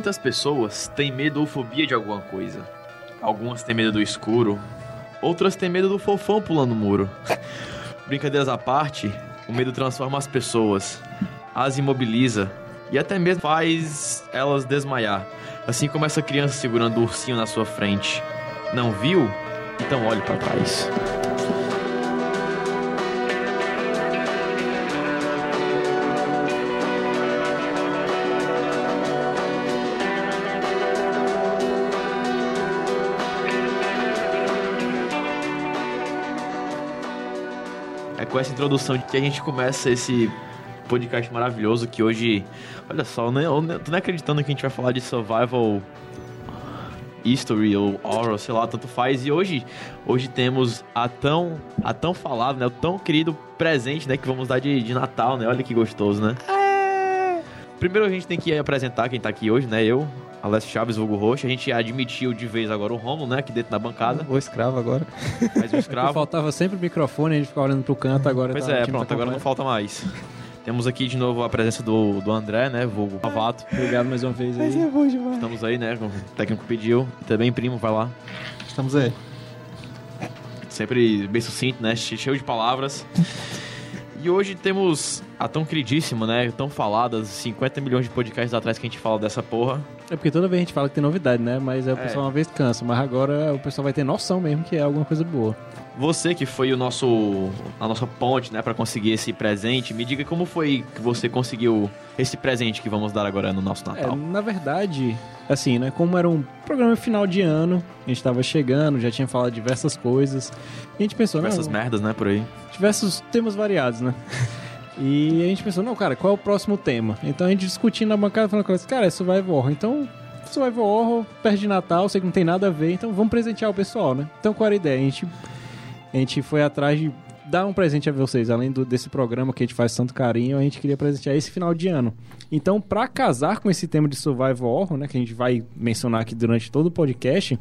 Muitas pessoas têm medo ou fobia de alguma coisa. Algumas têm medo do escuro, outras têm medo do fofão pulando o muro. Brincadeiras à parte, o medo transforma as pessoas, as imobiliza e até mesmo faz elas desmaiar. Assim como essa criança segurando o ursinho na sua frente. Não viu? Então olhe para trás. Essa introdução que a gente começa esse podcast maravilhoso que hoje, olha só, eu nem- eu tô nem acreditando que a gente vai falar de survival history ou horror, sei lá, tanto faz. E hoje, hoje temos a tão, a tão falado, né, o tão querido presente, né, que vamos dar de, de Natal, né? Olha que gostoso, né? Primeiro a gente tem que apresentar quem tá aqui hoje, né? Eu, Alessio Chaves, vulgo Roxo. A gente admitiu de vez agora o Romulo, né? Aqui dentro da bancada. O escravo agora. Mais um escravo. Faltava sempre o microfone, a gente ficava olhando pro canto, agora Pois tá- o é, pronto, tá agora não falta mais. Temos aqui de novo a presença do, do André, né? Vulgo Pavato. Obrigado mais uma vez aí. bom demais. Estamos aí, né? O técnico pediu. Também, primo, vai lá. Estamos aí. Sempre bem sucinto, né? che- Cheio de palavras. E hoje temos a tão queridíssima, né? Tão falada, 50 milhões de podcasts atrás que a gente fala dessa porra. É porque toda vez a gente fala que tem novidade, né? Mas aí o É. pessoal uma vez cansa, mas agora o pessoal vai ter noção mesmo que é alguma coisa boa. Você que foi o nosso a nossa ponte, né, para conseguir esse presente, me diga como foi que você conseguiu esse presente que vamos dar agora no nosso É, Natal. na verdade, assim, né? Como era um programa final de ano, a gente tava chegando, já tinha falado diversas coisas. A gente pensou, não, merdas, né, por aí. diversos temas variados, né? E a gente pensou, não, cara, qual é o próximo tema? Então a gente discutindo na bancada, falando, com elas, cara, é Survival Horror. Então, Survival Horror, perto de Natal, sei que não tem nada a ver, então vamos presentear o pessoal, né? Então qual era a ideia? A gente, a gente foi atrás de dar um presente a vocês, além do, desse programa que a gente faz tanto carinho, a gente queria presentear esse final de ano. Então, pra casar com esse tema de Survival Horror, né, que a gente vai mencionar aqui durante todo o podcast,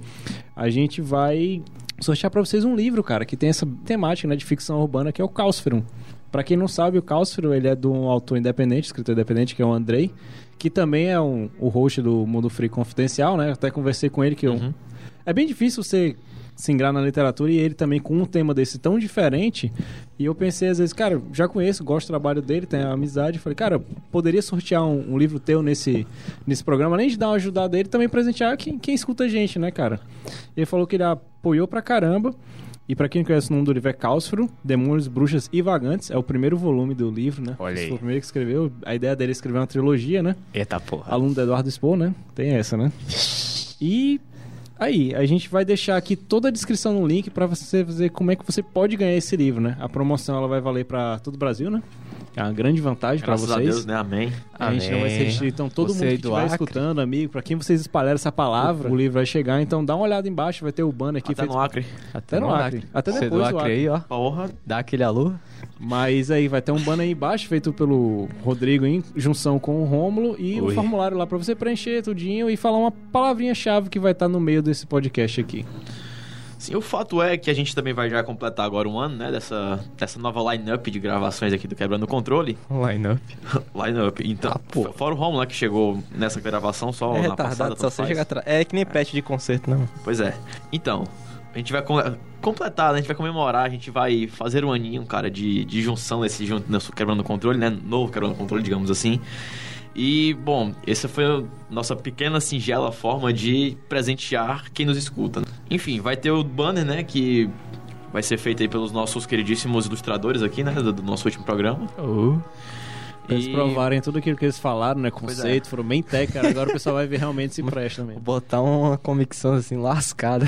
a gente vai sortear pra vocês um livro, cara, que tem essa temática, né, de ficção urbana, que é o Caosferum. Pra quem não sabe, o Caosferum, ele é de um autor independente, escritor independente, que é o Andrei, que também é um, o host do Mundo Free Confidencial, né? Eu até conversei com ele que eu... Uhum. É bem difícil você se ingrar na literatura e ele também com um tema desse tão diferente. E eu pensei às vezes, cara, já conheço, gosto do trabalho dele, tenho amizade. Falei, cara, poderia sortear um, um livro teu nesse, nesse programa, além de dar uma ajudada a ele, também presentear quem, quem escuta a gente, né, cara? Ele falou que ele apoiou pra caramba. E pra quem conhece o nome do livro é Demônios, Bruxas e Vagantes. É o primeiro volume do livro, né? Olha Esse aí. Foi o primeiro que escreveu. A ideia dele é escrever uma trilogia, né? Eita porra. aluno do Eduardo Expo, né? Tem essa, né? E aí, a gente vai deixar aqui toda a descrição no link pra você ver como é que você pode ganhar esse livro, né? A promoção ela vai valer pra todo o Brasil, né? É uma grande vantagem pra Graças vocês. a Deus, né? Amém. A gente não vai ser Amém. restrito, então todo Você mundo aí que estiver Acre. escutando, amigo, pra quem vocês espalharam essa palavra, o livro vai chegar, então dá uma olhada embaixo, vai ter o banner aqui Até feito no Acre. até no Acre. Até Você depois do do Acre Acre. aí, ó. Porra. Dá aquele alô. Mas aí vai ter um banner aí embaixo feito pelo Rodrigo em junção com o Rômulo e o Oi. formulário lá pra você preencher tudinho e falar uma palavrinha-chave que vai estar no meio desse podcast aqui. Sim, o fato é que a gente também vai já completar agora um ano, né? Dessa, dessa nova line-up de gravações aqui do Quebrando o Controle. Line-up. line-up. Então, Ah, pô. fora o Romulo, né? Que chegou nessa gravação só É na retardado, passada. só você chega atrás. É que nem patch de concerto, não. Pois é. Então, a gente vai com- completar, né? A gente vai comemorar, a gente vai fazer um aninho, cara, de, de junção nesse junto, nosso quebrando o controle, né? Novo quebrando o controle, digamos assim. E, bom, essa foi a nossa pequena, singela forma de presentear quem nos escuta. Enfim, vai ter o banner, né? Que vai ser feito aí pelos nossos queridíssimos ilustradores aqui, né? Do, do nosso último programa. Pra eles provarem tudo aquilo que eles falaram, né? Conceito, foram bem tech, cara. Agora o pessoal vai ver realmente se presta Vou mesmo. botar uma convicção assim, lascada.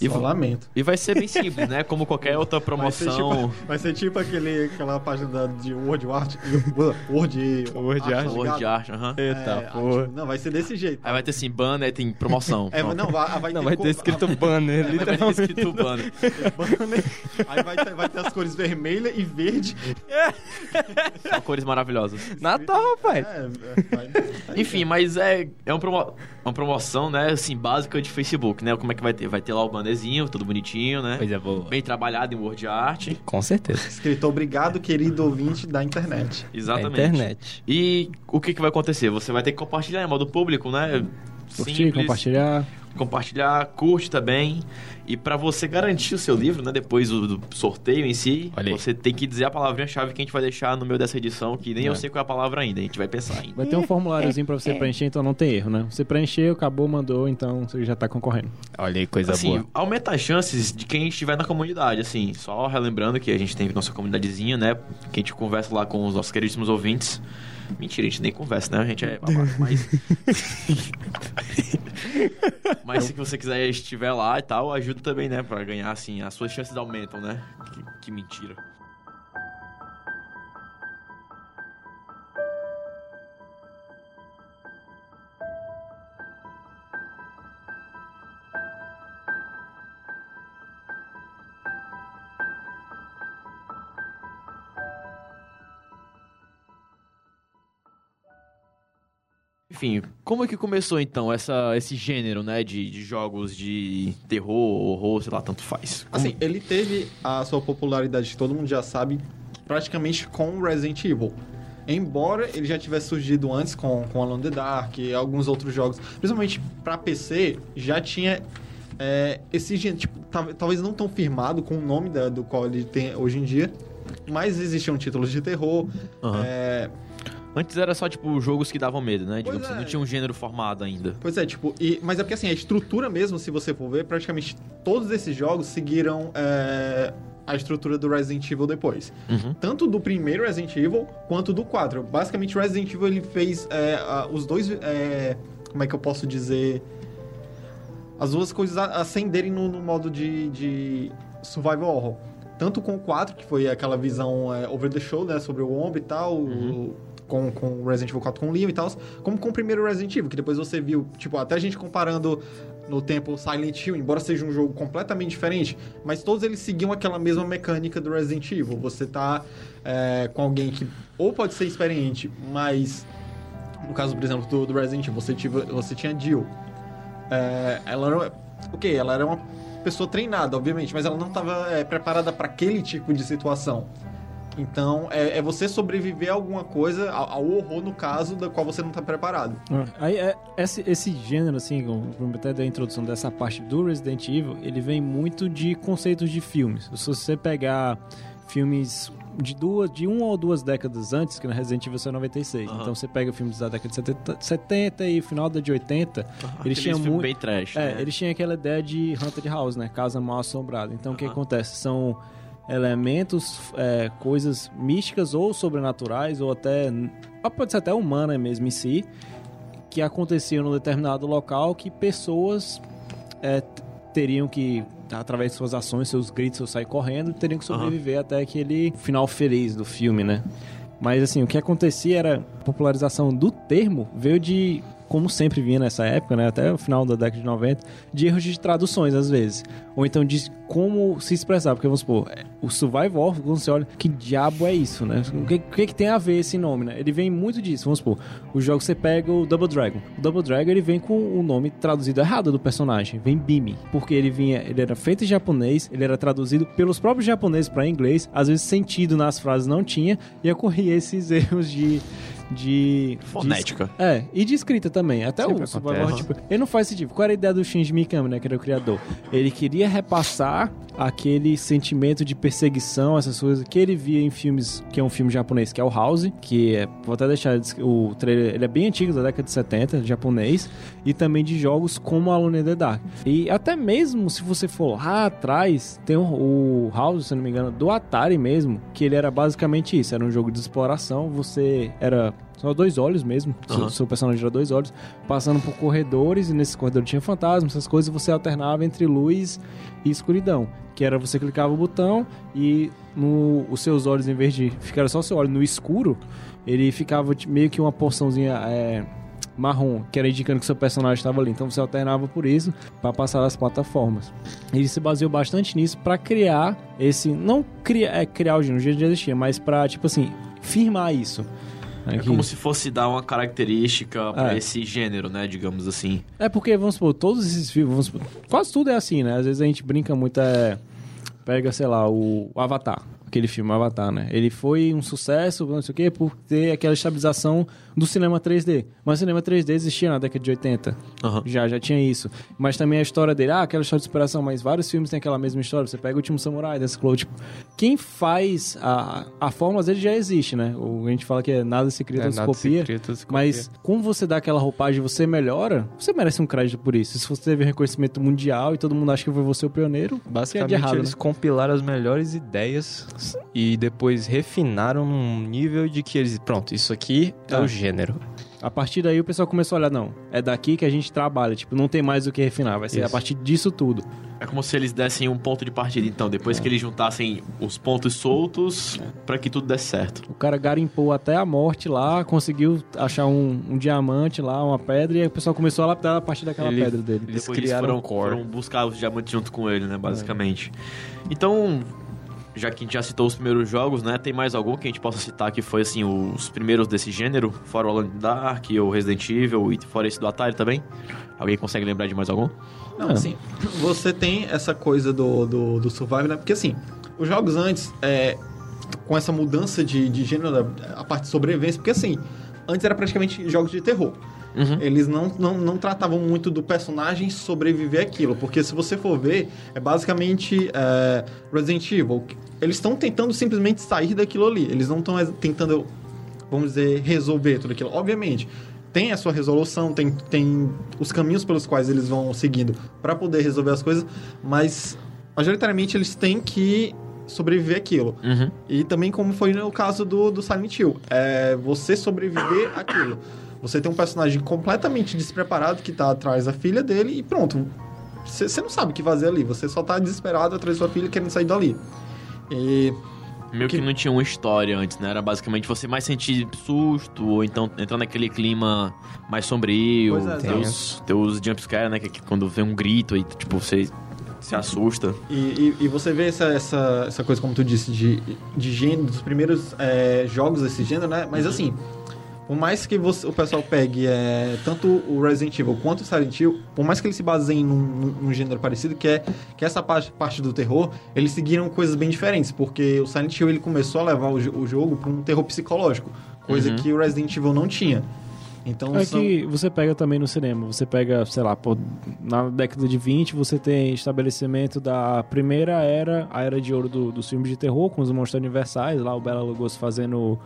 E, Só lamento. e vai ser bem simples, né? Como qualquer outra Vai ser promoção. tipo, vai ser tipo aquele, aquela página da, de Word Art. Word, Word Art. tá Word art, aham. É, Eita porra. Não, vai ser desse jeito. Aí vai ter assim, banner, tem promoção. É, não, vai, vai Não, ter vai ter escrito banner, Vai ter literalmente. escrito banner. banner, aí vai ter, vai ter as cores vermelha e verde. São cores maravilhosas. Natal, rapaz. É, é, vai- Enfim, mas é, é, uma promo- uma promoção, né, assim, básica de Facebook, né? Como é que vai ter? Vai ter lá o banner japonesinho, tudo bonitinho, né? Coisa boa. Bem trabalhado em word art. Com certeza. Escrito obrigado, querido ouvinte da internet. É Exatamente. internet. E o que, que vai acontecer? Você vai ter que compartilhar em modo público, né? Curtir, compartilhar. Compartilhar, curte também. E pra você garantir o seu livro, né, depois do, do sorteio em si, você tem que dizer a palavrinha-chave que a gente vai deixar no meio dessa edição, que nem eu É. sei qual é a palavra ainda, a gente vai pensar ainda. Vai ter um formuláriozinho pra você preencher, então não tem erro, né? Você preencheu, acabou, mandou, então você já tá concorrendo. Olha aí, coisa Assim, boa. aumenta as chances de quem estiver na comunidade, assim, só relembrando que a gente tem nossa comunidadezinha, né, que a gente conversa lá com os nossos queridíssimos ouvintes. Mentira, a gente nem conversa, né? A gente é babaca, mas... mas se você quiser estiver lá e tal, ajuda também, né? Pra ganhar, assim, as suas chances aumentam, né? Que, que mentira. Enfim, como é que começou então essa, esse gênero, né, de, de jogos de terror, horror, sei lá, tanto faz? Como- Assim, ele teve a sua popularidade, todo mundo já sabe, praticamente com Resident Evil. Embora ele já tivesse surgido antes com, com Alone the Dark e alguns outros jogos, principalmente pra PC, já tinha é, esse gênero, tipo, tal- talvez não tão firmado com o nome da- do qual ele tem hoje em dia, mas existiam títulos de terror. Aham. é, Antes era só, tipo, jogos que davam medo, né? Digamos Pois assim, é. não tinha um gênero formado ainda. Pois é, tipo, e, mas é porque assim, a estrutura mesmo, se você for ver, praticamente todos esses jogos seguiram é, a estrutura do Resident Evil depois. Uhum. Tanto do primeiro Resident Evil quanto do 4. Basicamente, o Resident Evil ele fez é, a- os dois. é, como é que eu posso dizer? As duas coisas a- ascenderem no, no modo de, de survival horror. Tanto com o 4, que foi aquela visão é, over the shoulder, né, sobre o ombro e tal, o- com, com Resident Evil 4 com o Leon e tal, como com o primeiro Resident Evil, que depois você viu, tipo, até a gente comparando no tempo Silent Hill, embora seja um jogo completamente diferente, mas todos eles seguiam aquela mesma mecânica do Resident Evil. Você tá é, com alguém que ou pode ser experiente, mas no caso, por exemplo, do, do Resident Evil, você, tive, você tinha Jill. É, ela era. Ok, ela era uma pessoa treinada, obviamente, mas ela não estava preparada para aquele tipo de situação. Então, é, é você sobreviver a alguma coisa, ao, ao horror, no caso, da qual você não está preparado. Aí, é, esse, esse gênero, assim, até da introdução dessa parte do Resident Evil, ele vem muito de conceitos de filmes. Se você pegar filmes de duas, de uma ou duas décadas antes, que no Resident Evil em 96. Aham. Então você pega filmes da década de 70, 70 e final da de 80, eles Aqueles tinham muito... bem trash, É, né? eles tinham aquela ideia de Haunted House, né? Casa mal assombrada. Então o que acontece? São elementos, é, coisas místicas ou sobrenaturais, ou até. Pode ser até humana mesmo em si, que aconteciam num determinado local que pessoas é, teriam que, através de suas ações, seus gritos, sair correndo, teriam que sobreviver até aquele final feliz do filme, né? Mas assim, o que acontecia era a popularização do termo veio de, como sempre vinha nessa época, né, até o final da década de 90, de erros de traduções às vezes, ou então de como se expressar, porque vamos supor, é, o survival quando você olha, que diabo é isso, né? O que, que que tem a ver esse nome, né? Ele vem muito disso, vamos supor, o jogo você pega o Double Dragon. O Double Dragon ele vem com o nome traduzido errado do personagem, vem Bimi, porque ele vinha, ele era feito em japonês, ele era traduzido pelos próprios japoneses para inglês, às vezes sentido nas frases não tinha e ocorria esses erros de de Fonética. de- é, e de escrita também. Até Sempre o. Horror, tipo, ele não faz sentido. Qual era a ideia do Shinji Mikami, né, que era o criador? Ele queria repassar aquele sentimento de perseguição, essas coisas que ele via em filmes, que é um filme japonês, que é o House, que é, vou até deixar o trailer, ele é bem antigo, da década de 70, japonês, e também de jogos como Alone in the Dark. E até mesmo se você for lá atrás, tem o, House, se não me engano, do Atari mesmo, que ele era basicamente isso, era um jogo de exploração, você era só dois olhos mesmo, seu, Aham. seu personagem era dois olhos, passando por corredores, e nesses corredores tinha fantasmas, essas coisas, você alternava entre luz e escuridão. Que era você clicava o botão e no, os seus olhos, em vez de ficar só seu olho no escuro, ele ficava meio que uma porçãozinha é, marrom, que era indicando que seu personagem estava ali. Então você alternava por isso para passar as plataformas. Ele se baseou bastante nisso para criar esse. Não criar, é, criar o gênero, o gênero já existia, mas para, tipo assim, firmar isso. É como se fosse dar uma característica pra É. esse gênero, né? Digamos assim. É porque, vamos supor, todos esses filmes, supor, quase tudo é assim, né? Às vezes a gente brinca muito, é, pega, sei lá, o, o Avatar, aquele filme Avatar, né? Ele foi um sucesso, não sei o quê, por ter aquela estabilização do cinema 3D. Mas o cinema 3D existia na década de 80. Aham. Já, já tinha isso. Mas também a história dele, ah, aquela história de superação, mas vários filmes têm aquela mesma história. Você pega o Último Samurai, desse Clow, tipo, quem faz a, a forma, às vezes já existe, né? O, a gente fala que é nada se cria, É, se nada se copia. cria, se Mas copia. como você dá aquela roupagem e você melhora, você merece um crédito por isso. Se você teve reconhecimento mundial e todo mundo acha que foi você o pioneiro, que é Basicamente, de errado, eles né? compilaram as melhores ideias e depois refinaram num nível de que eles... Pronto, isso aqui é Ah. o gênero. A partir daí o pessoal começou a olhar, não, é daqui que a gente trabalha, tipo, não tem mais o que refinar, vai ser a Isso. partir disso tudo. É como se eles dessem um ponto de partida, então, depois que eles juntassem os pontos soltos pra que tudo desse certo. O cara garimpou até a morte lá, conseguiu achar um, um diamante lá, uma pedra, e aí o pessoal começou a lapidar a partir daquela Ele- pedra dele. Eles Depois criaram foram, o core. foram buscar os diamantes junto com ele, né? Basicamente. Então, já que a gente já citou os primeiros jogos, né? Tem mais algum que a gente possa citar que foi, assim, os primeiros desse gênero? Fora o Alan Dark, o Resident Evil e fora esse do Atari também? Alguém consegue lembrar de mais algum? Não, Ah. assim, você tem essa coisa do, do, do survival, né? Porque assim, os jogos antes, é, com essa mudança de, de gênero, a parte de sobrevivência, porque assim, antes era praticamente jogos de terror. Uhum. Eles não, não, não tratavam muito do personagem sobreviver aquilo, porque se você for ver, é basicamente é, Resident Evil. Eles estão tentando simplesmente sair daquilo ali. Eles não estão tentando, vamos dizer, resolver tudo aquilo. Obviamente, tem a sua resolução, tem, tem os caminhos pelos quais eles vão seguindo para poder resolver as coisas, mas majoritariamente eles têm que sobreviver aquilo. Uhum. E também como foi no caso do, do Silent Hill. É você sobreviver àquilo. Você tem um personagem completamente despreparado que tá atrás da filha dele e pronto. Você não sabe o que fazer ali. Você só tá desesperado atrás da sua filha querendo sair dali. E Meio que... Que- não tinha uma história antes, né? Era basicamente você mais sentir susto, ou então entrar naquele clima mais sombrio. Pois é, ter os jumpscare, né? Que, que quando vem um grito aí, tipo, você se assusta. E, e- e você vê essa, essa, essa coisa, como tu disse, de, de gênero, dos primeiros é, jogos desse gênero, né? Mas assim, por mais que você- o pessoal pegue é, tanto o Resident Evil quanto o Silent Hill, por mais que eles se baseiem num, num- gênero parecido, que é que essa parte, parte do terror, eles seguiram coisas bem diferentes, porque o Silent Hill ele começou a levar o, o jogo para um terror psicológico, coisa Uhum. que o Resident Evil não tinha. Então, É são- que você pega também no cinema, você pega, sei lá, pô, na década de 20 você tem estabelecimento da primeira era, a era de ouro do, dos filmes de terror, com os monstros universais, lá o Bela Lugosi fazendo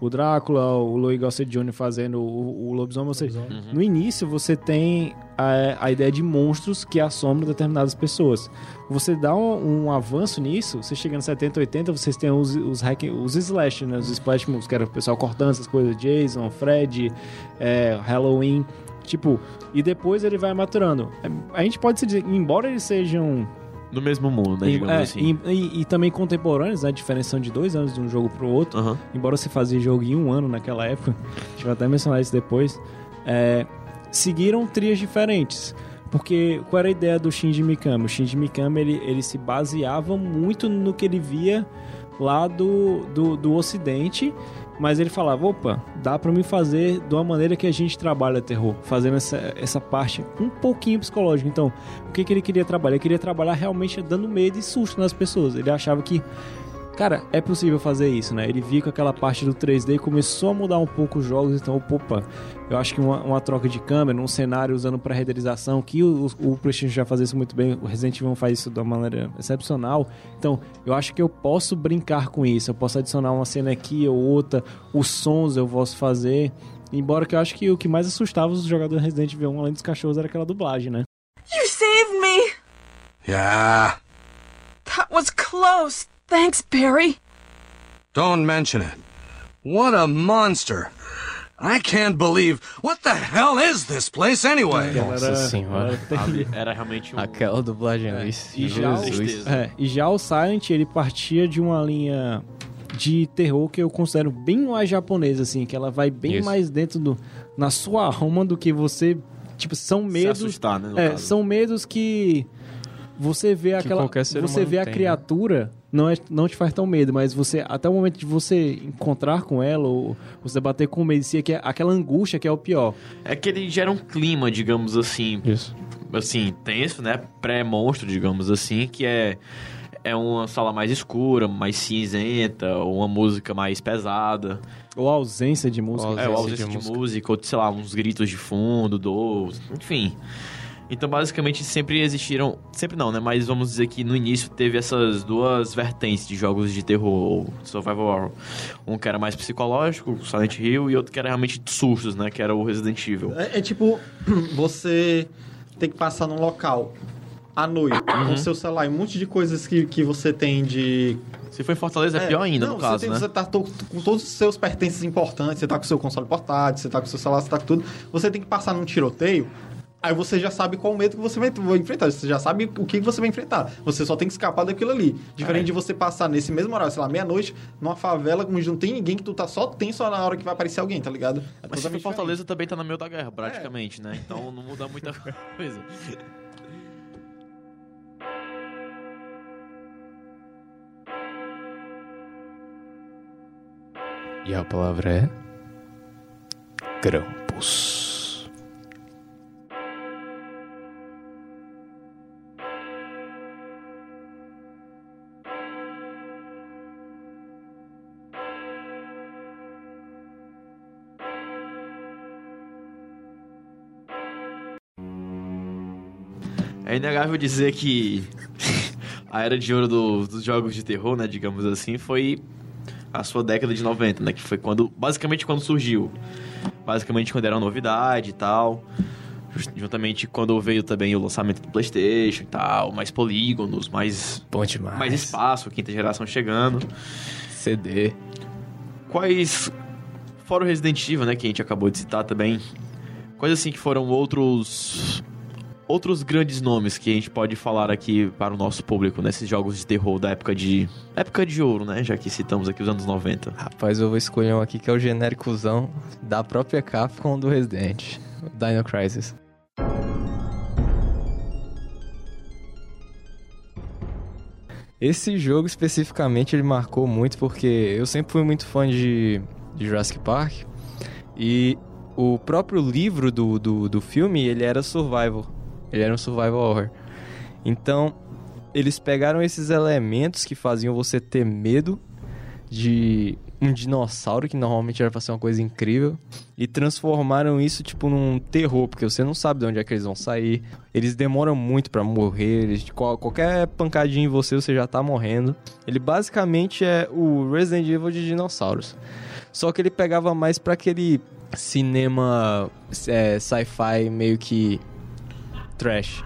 o Drácula, o Louis Gossett Jr. fazendo o, o lobisomem, ou seja, no início você tem a, a ideia de monstros que assombram determinadas pessoas. Você dá um, um avanço nisso, você chega nos 70, 80, vocês têm os, os, hack, os slash, né? Os splash moves, que era o pessoal cortando essas coisas, Jason, Fred, é, Halloween, tipo, e depois ele vai maturando. A gente pode se dizer, embora eles sejam No mesmo mundo, né? e, é, assim. e- e- e também contemporâneos, né? A diferença são de dois anos de um jogo pro outro. Aham. Embora se fazia jogo em um ano naquela época, a gente vai até mencionar isso depois. é, seguiram trias diferentes. Porque qual era a ideia do Shinji Mikami? O Shinji Mikami ele, ele se baseava muito no que ele via lá do, do, do Ocidente, mas ele falava: opa, dá pra me fazer de uma maneira que a gente trabalha terror, fazendo essa, essa parte um pouquinho psicológica. Então, o que, que ele queria trabalhar? Ele queria trabalhar realmente dando medo e susto nas pessoas. Ele achava que Cara, é possível fazer isso, né? Ele viu com aquela parte do 3D e começou a mudar um pouco os jogos, então, opa, eu acho que uma, uma troca de câmera, um cenário usando para renderização, que o, o PlayStation já faz isso muito bem, o Resident Evil faz isso de uma maneira excepcional. Então, eu acho que eu posso brincar com isso, eu posso adicionar uma cena aqui ou outra, os sons eu posso fazer. Embora que eu acho que o que mais assustava os jogadores Resident Evil 1, além dos cachorros, era aquela dublagem, né? You saved me! Yeah. That was close. Thanks, Barry. Don't mention it. What a monster. I can't believe. What the hell is this place anyway? Nossa senhora. era terrível. Era realmente um... Aquela dublagem ali. E já, o, Jesus. é, e já o Silent, ele partia de uma linha de terror que eu considero bem mais japonesa, assim, que ela vai bem Isso. mais dentro do... na sua alma do que você... Tipo, são se medos... assustar, né? no É, caso. são medos que... Você vê aquela. qualquer ser Você vê a tem, né? Não, é, não te faz tão medo, mas você até o momento de você encontrar com ela ou você bater com medo, se é que é aquela angústia que é o pior. É que ele gera um clima, digamos assim, Isso. assim, tenso, né? Pré-monstro, digamos assim, que é é uma sala mais escura, mais cinzenta, ou uma música mais pesada. Ou a ausência de música. Ou É, ou ausência ausência de de, música. música. ou sei lá, uns gritos de fundo, dor, enfim. Então, basicamente, sempre existiram. Sempre não, né? Mas vamos dizer que no início teve essas duas vertentes de jogos de terror, ou survival horror. Um que era mais psicológico, Silent Hill, e outro que era realmente de sustos, né? Que era o Resident Evil. É, é tipo, você tem que passar num local à noite, com seu celular e um monte de coisas que, que você tem de. Se for em Fortaleza, é, pior ainda, não, no você caso, tem- né? Você tá to- com todos os seus pertences importantes, você tá com o seu console portátil, você tá com o seu celular, você tá com tudo. Você tem que passar num tiroteio. Aí você já sabe qual o medo que você vai, enfrentar. Você já sabe o que você vai enfrentar. Você só tem que escapar daquilo ali. Diferente É. de você passar nesse mesmo horário, sei lá, meia-noite, numa favela onde não tem ninguém, que tu tá só tenso na hora que vai aparecer alguém, tá ligado? É Mas se Fortaleza também tá no meio da guerra, praticamente, né? Então não muda muita coisa. E a palavra é. Krampus. Inegável dizer que a era de ouro do- dos jogos de terror, né, digamos assim, foi a sua década de 90, né, que foi quando, basicamente quando surgiu. Basicamente quando era uma novidade e tal. Juntamente quando veio também o lançamento do PlayStation e tal, mais polígonos, mais Bom demais. mais espaço, quinta geração chegando. CD. Quais fora o Resident Evil, né, que a gente acabou de citar também. Quais assim que foram outros outros grandes nomes que a gente pode falar aqui para o nosso público nesses jogos de terror da época de época de ouro, né, já que citamos aqui os anos 90. Rapaz, eu vou escolher um aqui que é o genéricozão da própria Capcom do Resident. Dino Crisis. Esse jogo especificamente ele marcou muito porque eu sempre fui muito fã de, de Jurassic Park e o próprio livro do, do, do filme ele era survival, ele era um survival horror. Então eles pegaram esses elementos que faziam você ter medo de um dinossauro que normalmente era pra ser uma coisa incrível e transformaram isso tipo num terror, porque você não sabe de onde é que eles vão sair. Eles demoram muito pra morrer, eles, qual- qualquer pancadinha em você você já tá morrendo. Ele basicamente é o Resident Evil de dinossauros. Só que ele pegava mais pra aquele cinema é, sci-fi meio que trash.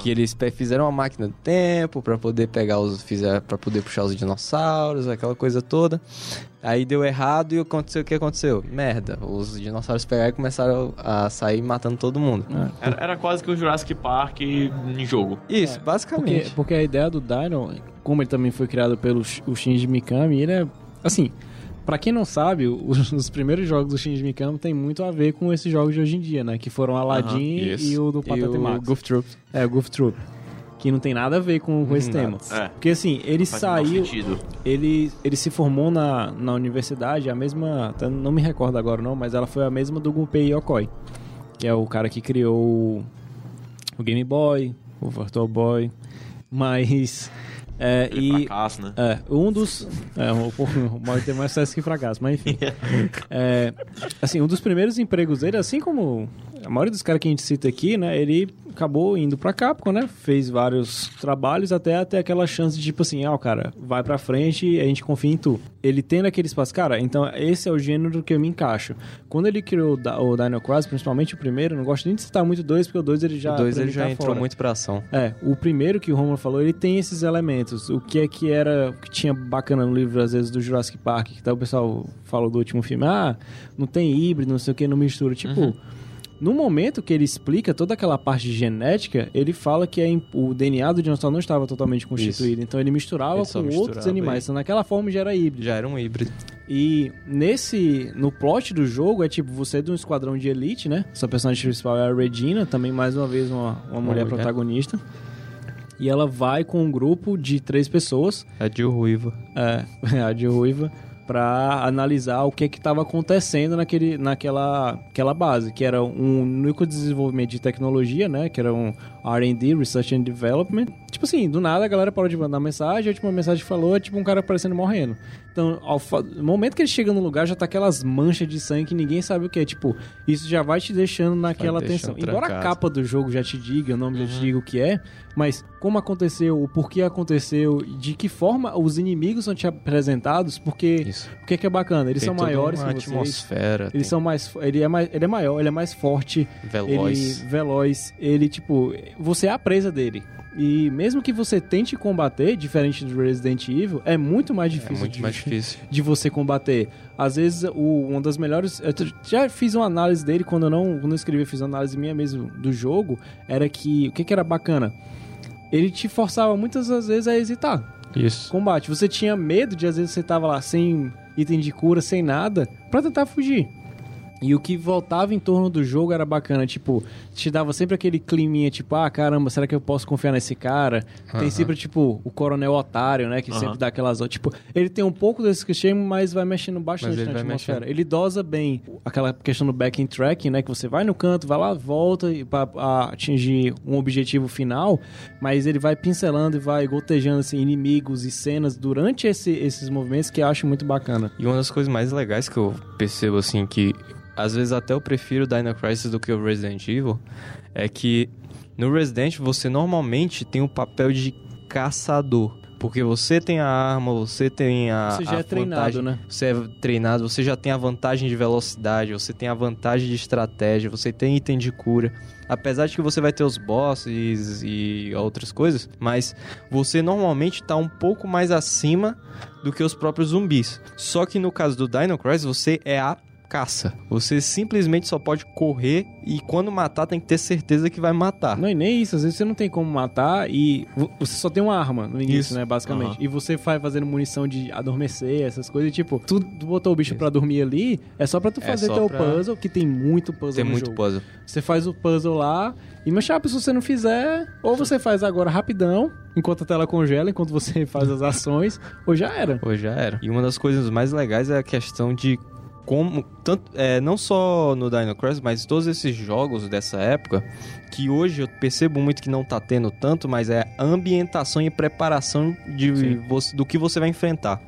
Que eles fizeram uma máquina do tempo pra poder pegar os. Pra poder puxar os dinossauros, aquela coisa toda. Aí deu errado e aconteceu, o que aconteceu? Merda. Os dinossauros pegaram e começaram a sair matando todo mundo. Era, era quase que um Jurassic Park em jogo. Isso, Porque, basicamente. porque a ideia do Dino, como ele também foi criado pelo Sh- o Shinji Mikami, ele é. Assim, pra quem não sabe, os, os primeiros jogos do Shinji Mikami tem muito a ver com esses jogos de hoje em dia, né? Que foram Aladdin e o do E Patata o Max. Goof Troop. É, o Goof Troop. Que não tem nada a ver com, com esse Nada. tema. É. Porque assim, ele saiu. Ele, ele se formou na, na universidade, a mesma. Não me recordo agora não, mas ela foi a mesma do Gunpei Yokoi. Que é o cara que criou o, o Game Boy, o Virtual Boy. Mas. É, Aquele e. fracasso, né? É, um dos. É, um ter mais sucesso que fracasso, mas enfim. É, assim, um dos primeiros empregos dele, assim como a maioria dos caras que a gente cita aqui, né? Ele acabou indo pra Capcom, né? Fez vários trabalhos até ter aquela chance de, tipo assim, ah, cara, vai pra frente e a gente confia em tu. Ele tendo aquele espaço, cara, então esse é o gênero que eu me encaixo. Quando ele criou o o Dino Crisis, principalmente o primeiro, não gosto nem de citar muito o dois, porque o dois ele já. o 2 pra ele já tá entrou fora. muito pra ação. É, o primeiro que o Romulo falou, ele tem esses elementos. O que é que era, o que tinha bacana no livro, às vezes, do Jurassic Park, que até o pessoal falou do último filme, ah, não tem híbrido, não sei o que, não mistura. Tipo, Uhum. No momento que ele explica toda aquela parte de genética, ele fala que é im- o DNA do dinossauro não estava totalmente constituído. Então ele misturava Ele com misturava outros animais. e- Então naquela forma já era híbrido. Já era um híbrido. E nesse. No plot do jogo é tipo, você é de um esquadrão de elite, né? Sua personagem principal é a Regina, também mais uma vez uma, uma mulher mulher. protagonista. E ela vai com um grupo de três pessoas, A Jill Ruiva. é, a de Ruiva, pra analisar o que que estava acontecendo naquele, naquela aquela base, que era um núcleo de desenvolvimento de tecnologia, né? Que era um R&D, Research and Development. Tipo assim, do nada a galera parou de mandar mensagem, a última mensagem falou é tipo um cara aparecendo morrendo. Então, ao no momento que ele chega no lugar, já tá aquelas manchas de sangue que ninguém sabe o que é. Tipo, isso já vai te deixando naquela deixando tensão. Embora a trancado. capa do jogo já te diga, o nome já Uhum. te diga o que é, mas como aconteceu, o porquê aconteceu, de que forma os inimigos são te apresentados, porque Isso. o que é que é bacana? Eles Tem são maiores uma que vocês. atmosfera. Eles são mais, ele é mais, ele é maior, ele é mais forte, veloz. ele veloz, ele tipo, você é a presa dele. E mesmo que você tente combater, diferente do Resident Evil, é muito mais É difícil muito de, mais difícil. de você combater. Às vezes, o, uma das melhores. Eu já fiz uma análise dele quando eu não, quando eu escrevi, eu fiz uma análise minha mesmo do jogo. Era que. O que, que era bacana? Ele te forçava muitas das vezes a hesitar. Isso. Combate. Você tinha medo de, às vezes, você tava lá sem item de cura, sem nada, pra tentar fugir. E o que voltava em torno do jogo era bacana, tipo, te dava sempre aquele climinha, tipo, ah, caramba, será que eu posso confiar nesse cara? Tem sempre, tipo, o coronel otário, né, que sempre dá aquelas... Tipo, ele tem um pouco desse clichê, mas vai mexendo bastante na atmosfera. mexendo. Ele dosa bem aquela questão do backing tracking, né, que você vai no canto, vai lá, volta e pra, a- atingir um objetivo final, mas ele vai pincelando e vai gotejando, assim, inimigos e cenas durante esse- esses movimentos que eu acho muito bacana. E uma das coisas mais legais que eu percebo, assim, que às vezes até eu prefiro o Dino Crisis do que o Resident Evil, é que no Resident você normalmente tem o papel de caçador. Porque você tem a arma, você tem a. Você já a é treinado, vantagem- né? Você é treinado, você já tem a vantagem de velocidade, você tem a vantagem de estratégia, você tem item de cura. Apesar de que você vai ter os bosses e outras coisas, mas você normalmente tá um pouco mais acima do que os próprios zumbis. Só que no caso do Dino Crisis, você é a caça. Você simplesmente só pode correr e quando matar tem que ter certeza que vai matar. Não, e nem isso, às vezes você não tem como matar e vo- você só tem uma arma no início, Isso. né, basicamente. Aham. E você vai fazendo munição de adormecer, essas coisas, e, tipo, tu botou o bicho pra dormir ali, é só pra tu É fazer só teu pra- puzzle, que tem muito puzzle Tem muito jogo. puzzle. Você faz o puzzle lá, e meu chapa, se você não fizer, ou você faz agora rapidão, enquanto a tela congela, enquanto você faz as ações, ou já era. Pô, já era. E uma das coisas mais legais é a questão de como, tanto, é, não só no Dino Crisis, mas todos esses jogos dessa época, que hoje eu percebo muito que não tá tendo tanto, mas é a ambientação e preparação de você- do que você vai enfrentar.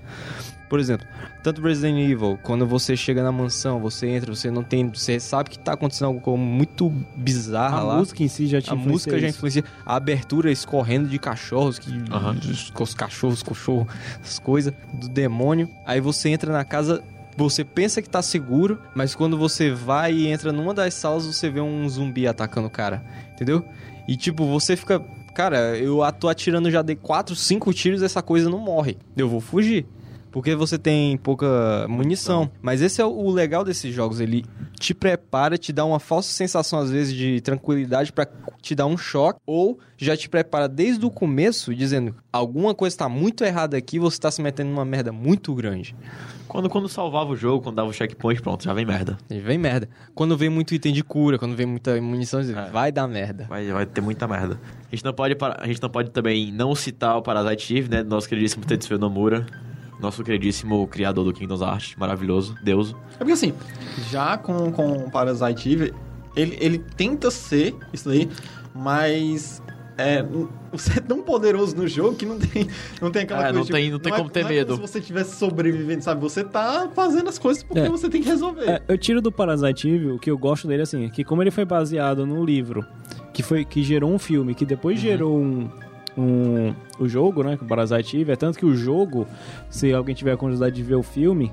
Por exemplo, tanto Resident Evil, quando você chega na mansão, você entra, você não tem, você sabe que tá acontecendo algo muito bizarra a lá. música em si já te A música já isso. influencia. A abertura escorrendo de cachorros, que, Aham. os, os cachorros, cachorro, essas coisas, do demônio. Aí você entra na casa, você pensa que tá seguro, mas quando você vai e entra numa das salas, você vê um zumbi atacando o cara. Entendeu? E tipo, você fica. Cara, eu tô atirando, já dei 4, 5 tiros, essa coisa não morre. Eu vou fugir. Porque você tem pouca munição. Mas esse é o legal desses jogos. Ele te prepara, te dá uma falsa sensação, às vezes, de tranquilidade pra te dar um choque. Ou já te prepara desde o começo, dizendo: alguma coisa tá muito errada aqui, você tá se metendo numa merda muito grande. Quando, quando salvava o jogo, quando dava o checkpoint, pronto, já vem merda. E vem merda. Quando vem muito item de cura, quando vem muita munição, É. vai dar merda. Vai, vai ter muita merda. A gente não pode, para- a gente não pode também não citar o Parasite Eve, né? Do nosso queridíssimo Tetsuya Nomura. Nosso queridíssimo criador do Kingdoms Hearts. Maravilhoso. Deus. É porque assim, já com, com Parasite Eve, ele, ele tenta ser isso daí, mas é, você é tão poderoso no jogo que não tem, não tem aquela É, coisa não tem- não tem é- como ter é medo. como se você estivesse sobrevivendo, sabe? Você tá fazendo as coisas porque É. você tem que resolver. É, eu tiro do Parasite Eve, o que eu gosto dele assim, que como ele foi baseado num livro que foi que gerou um filme, que depois gerou um, um o jogo, né, com o Parasite Eve, é tanto que o jogo, se alguém tiver a curiosidade de ver o filme,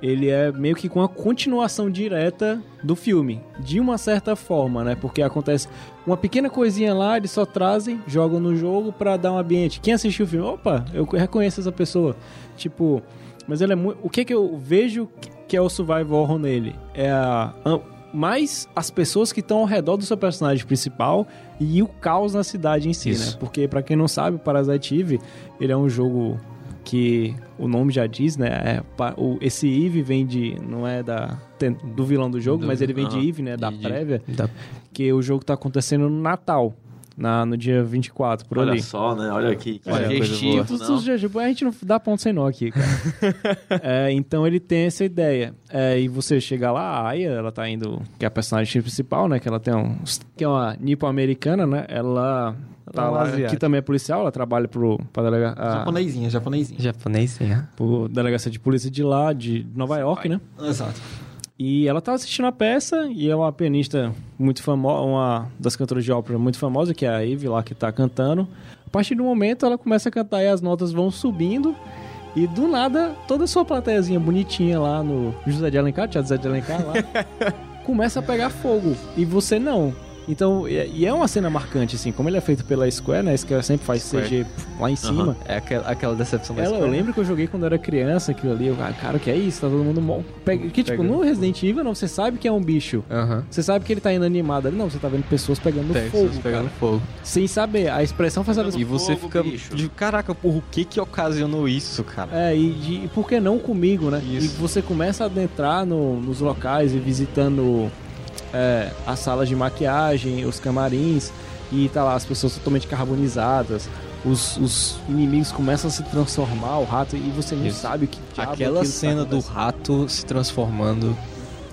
ele é meio que com a continuação direta do filme, de uma certa forma, né? Porque acontece uma pequena coisinha lá, eles só trazem, jogam no jogo pra dar um ambiente. Quem assistiu o filme, opa, eu reconheço essa pessoa. Tipo, mas ele é muito. O que que eu vejo que é o survival horror nele? É a- mais as pessoas que estão ao redor do seu personagem principal e o caos na cidade em si, Isso. né? Porque, pra quem não sabe, o Parasite Eve, ele é um jogo que o nome já diz, né? É, o, esse Eve vem de. Não é da, do vilão do jogo, Do- mas ele vem de aham. Eve, né? Da De- de- prévia. da- Que o jogo tá acontecendo no Natal. Na, no dia 24, por Olha ali. só, né? Olha aqui. Que Olha, sugestivo, não? tipo, a gente não dá ponto sem nó aqui, cara. É, então ele tem essa ideia. É, e você chega lá, a Aya, ela tá indo, que é a personagem principal, né? Que ela tem um. que é uma nipo-americana, né? Ela. Tá é lá, asiática. que também é policial, ela trabalha pro, pra delega, a, Japonesinha, japonesinha. Né? pro delegacia de polícia de lá, de Nova York, né? Exato. E ela tava assistindo a peça e é uma pianista muito famosa, uma das cantoras de ópera muito famosa, que é a Eve lá que tá cantando. A partir do momento ela começa a cantar e as notas vão subindo. E do nada, toda a sua plateiazinha bonitinha lá no José de Alencar, Teatro José de Alencar lá, começa a pegar fogo. E você não. Então, e e é uma cena marcante, assim, como ele é feito pela Square, né? A Square sempre faz Square. CG lá em cima. É aquela, aquela decepção da Ela, eu Square. lembro que eu joguei quando eu era criança, aquilo ali. Eu, ah, cara, que é isso? Tá todo mundo mal. Pega... Que tipo, Pegando no Resident Evil, não, você sabe que é um bicho. Aham. Você sabe que ele tá indo animado ali. Não, você tá vendo pessoas pegando Tem, fogo. pessoas pegando cara. fogo. Sem saber. A expressão faz ela. E você Fogo, fica bicho. de caraca, porra, o que que ocasionou isso, cara? É, e, de, e por que não comigo, né? Isso. E você começa a adentrar no- nos locais e visitando é, as salas de maquiagem, os camarins, e tá lá as pessoas totalmente carbonizadas. Os, os inimigos começam a se transformar, o rato, e você não Isso. sabe o que diabo Aquela tá cena do acontecendo. rato se transformando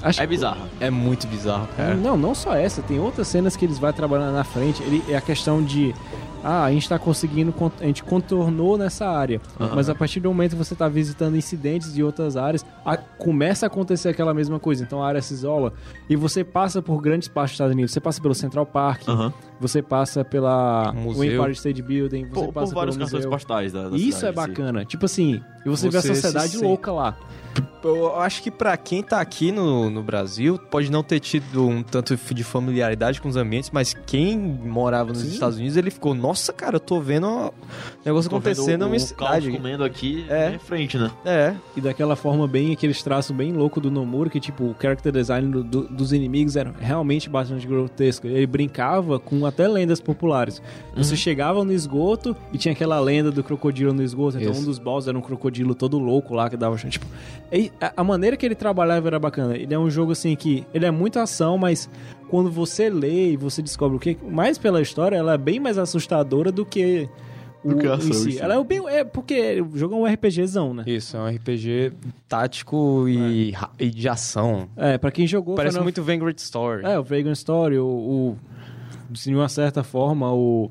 Acho É que- bizarro. é muito bizarro, cara. Não, não só essa, tem outras cenas que eles vão trabalhando na frente. Ele, é a questão de. Ah, a gente tá conseguindo. con- A gente contornou nessa área. Mas a partir do momento que você tá visitando incidentes de outras áreas, a- começa a acontecer aquela mesma coisa. Então a área se isola. E você passa por grandes partes dos Estados Unidos. Você passa pelo Central Park, Aham. Você passa pela Museu. o Empire State Building, você Por, por passa vários pelo cartões postais da, da Isso cidade é em bacana. Tipo assim, e você, vê a Você se sociedade sente- louca lá. Eu acho que pra quem tá aqui no, no Brasil, pode não ter tido um tanto de familiaridade com os ambientes, mas quem morava nos Sim. Estados Unidos, ele ficou, nossa, cara, eu tô vendo um negócio Tô acontecendo na minha cidade. comendo aqui É. minha frente, né? É, E daquela forma bem, aqueles traços bem louco do Nomura, que tipo, o character design do- do- dos inimigos era realmente bastante grotesco. Ele brincava com até lendas populares. Uhum. Você chegava no esgoto e tinha aquela lenda do crocodilo no esgoto. Então Isso. um dos boss era um crocodilo todo louco lá que dava chance. Tipo, e a, maneira que ele trabalhava era bacana. Ele é um jogo assim que ele é muito ação, mas quando você lê e você descobre o que mais pela história, ela é bem mais assustadora do que o, Do que ação si. Ela é o bem é porque o jogo é um RPGzão, né? isso, é um RPG tático e, ra- e de ação. É, pra quem jogou Parece Final- muito Vanguard Story. É, o Vagrant Story, o, o- de uma certa forma, o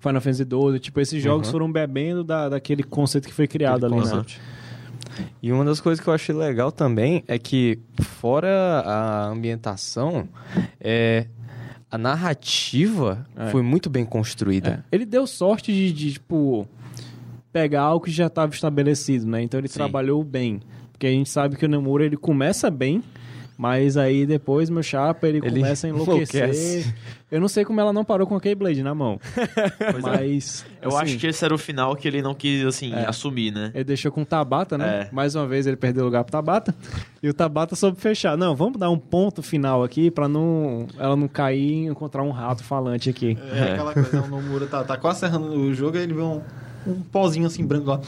Final Fantasy XII, tipo, esses jogos Uhum. foram bebendo da, daquele conceito que foi criado Aquele ali, né? E uma das coisas que eu achei legal também é que, fora a ambientação, é, a narrativa É. foi muito bem construída. É. Ele deu sorte de, de, tipo, pegar algo que já estava estabelecido, né? Então ele Sim. trabalhou bem. Porque a gente sabe que o Nomura, ele começa bem, mas aí depois, meu chapa, ele, Ele começa a enlouquecer. enlouquece. Eu não sei como ela não parou com a Keyblade na mão. mas... Eu assim, acho que esse era o final que ele não quis, assim, É. assumir, né? Ele deixou com o Tabata, né? É. Mais uma vez ele perdeu o lugar pro Tabata. E o Tabata soube fechar. Não, vamos dar um ponto final aqui pra não, ela não cair e encontrar um rato falante aqui. É, aquela coisa, o Nomura tá, tá quase cerrando o jogo, aí ele vê um, um pozinho assim branco lá.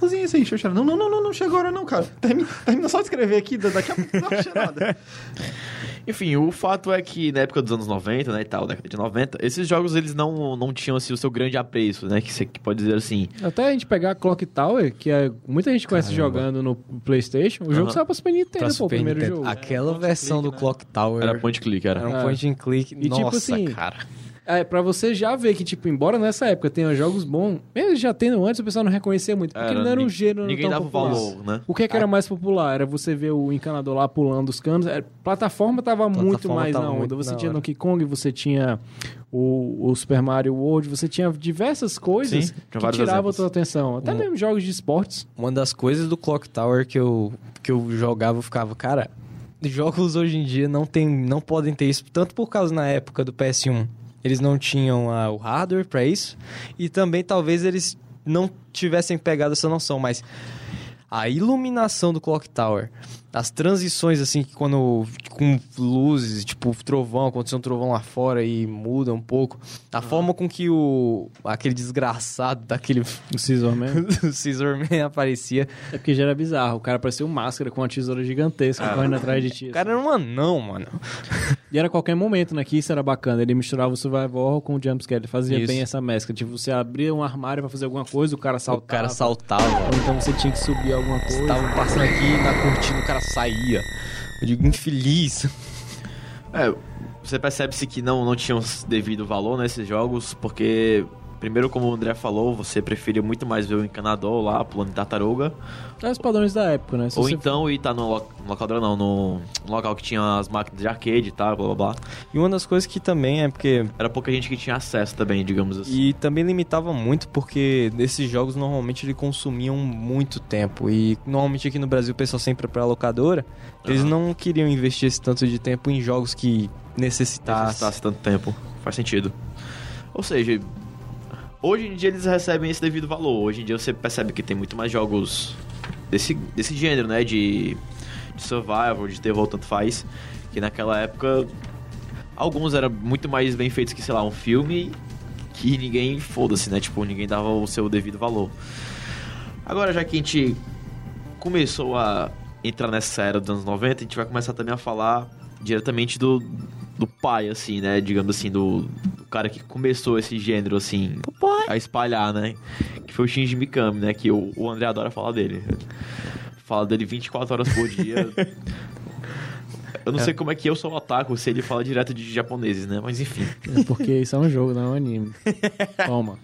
Pozinho esse aí, deixa eu cheirar. Não, não, não, não, não chega agora não, cara. Termina, termina só de escrever aqui, daqui a pouco não vai nada. Enfim, o fato é que na época dos anos 90, né, e tal, década de 90, esses jogos eles não, não tinham, assim, o seu grande apreço, né, que você pode dizer assim. Até a gente pegar Clock Tower, que é, muita gente conhece jogando no Playstation, o jogo Aham. saiu pra Super Nintendo, Pra pô, o Super primeiro Nintendo. jogo. Aquela and versão click, do né? Clock Tower Era point click, era. era um É. point and click. E tipo Nossa, assim, cara. É, pra você já ver que, tipo, embora nessa época tenha jogos bons, mesmo já tendo antes, o pessoal não reconhecia muito, porque não era um gênero Ninguém tão dava popular. valor, né? O que, é que era mais popular? Era você ver o encanador lá pulando os canos. É, plataforma tava muito mais tava na onda. Você na tinha hora. Donkey Kong, você tinha o, o Super Mario World, você tinha diversas coisas Sim, que tiravam a tua atenção. Até Um- mesmo jogos de esportes. Uma das coisas do Clock Tower que eu, que eu jogava, eu ficava, cara, jogos hoje em dia não, tem, não podem ter isso, tanto por causa na época do PS1. Eles não tinham ah, o hardware pra isso, e também talvez eles não tivessem pegado essa noção, mas a iluminação do Clock Tower, as transições, assim, que quando. com luzes, tipo, trovão, aconteceu um trovão lá fora e muda um pouco. A forma com que o. aquele desgraçado daquele. O Scissor Man. o Scissor Man aparecia. É porque já era bizarro. O cara parecia um máscara com uma tesoura gigantesca correndo atrás de ti. O cara era um anão, mano. E era a qualquer momento, né? Que isso era bacana. Ele misturava o survival horror com o jumpscare. Ele fazia Isso. bem essa mescla. Tipo, você abria um armário pra fazer alguma coisa, o cara saltava. O cara saltava. Ou então você tinha que subir alguma coisa. Tava passando aqui na cortina, o cara saía. Eu digo, infeliz. É, você percebe-se que não, não tinham devido valor nesses jogos, porque, primeiro, como o André falou, você preferia muito mais ver o encanador lá, pulando em tartaruga, É os padrões da época, né? Se ou você- então ir tá no, lo- no local não, no, no local que tinha as máquinas de arcade e tal, blá blá blá. E uma das coisas que também é porque Era pouca gente que tinha acesso também, digamos assim. E também limitava muito porque esses jogos normalmente eles consumiam muito tempo. E normalmente aqui no Brasil o pessoal sempre pra locadora, eles Aham. não queriam investir esse tanto de tempo em jogos que necessitassem. necessitasse tanto tempo. Faz sentido. Ou seja, hoje em dia eles recebem esse devido valor. Hoje em dia você percebe que tem muito mais jogos desse, desse gênero, né? De, de survival, de terror, tanto faz. Que naquela época alguns eram muito mais bem feitos que, sei lá, um filme que ninguém foda-se, né? Tipo, ninguém dava o seu devido valor. Agora, já que a gente começou a entrar nessa era dos anos 90, a gente vai começar também a falar diretamente do, do pai, assim, né? Digamos assim, do, do cara que começou esse gênero, assim, a espalhar, né? Que foi o Shinji Mikami, né? Que o, o André adora falar dele. Fala dele 24 horas por dia. Eu não sei como é que eu sou o otaku se ele fala direto de japoneses, né? Mas enfim. É porque isso é um jogo, não é um anime. Toma.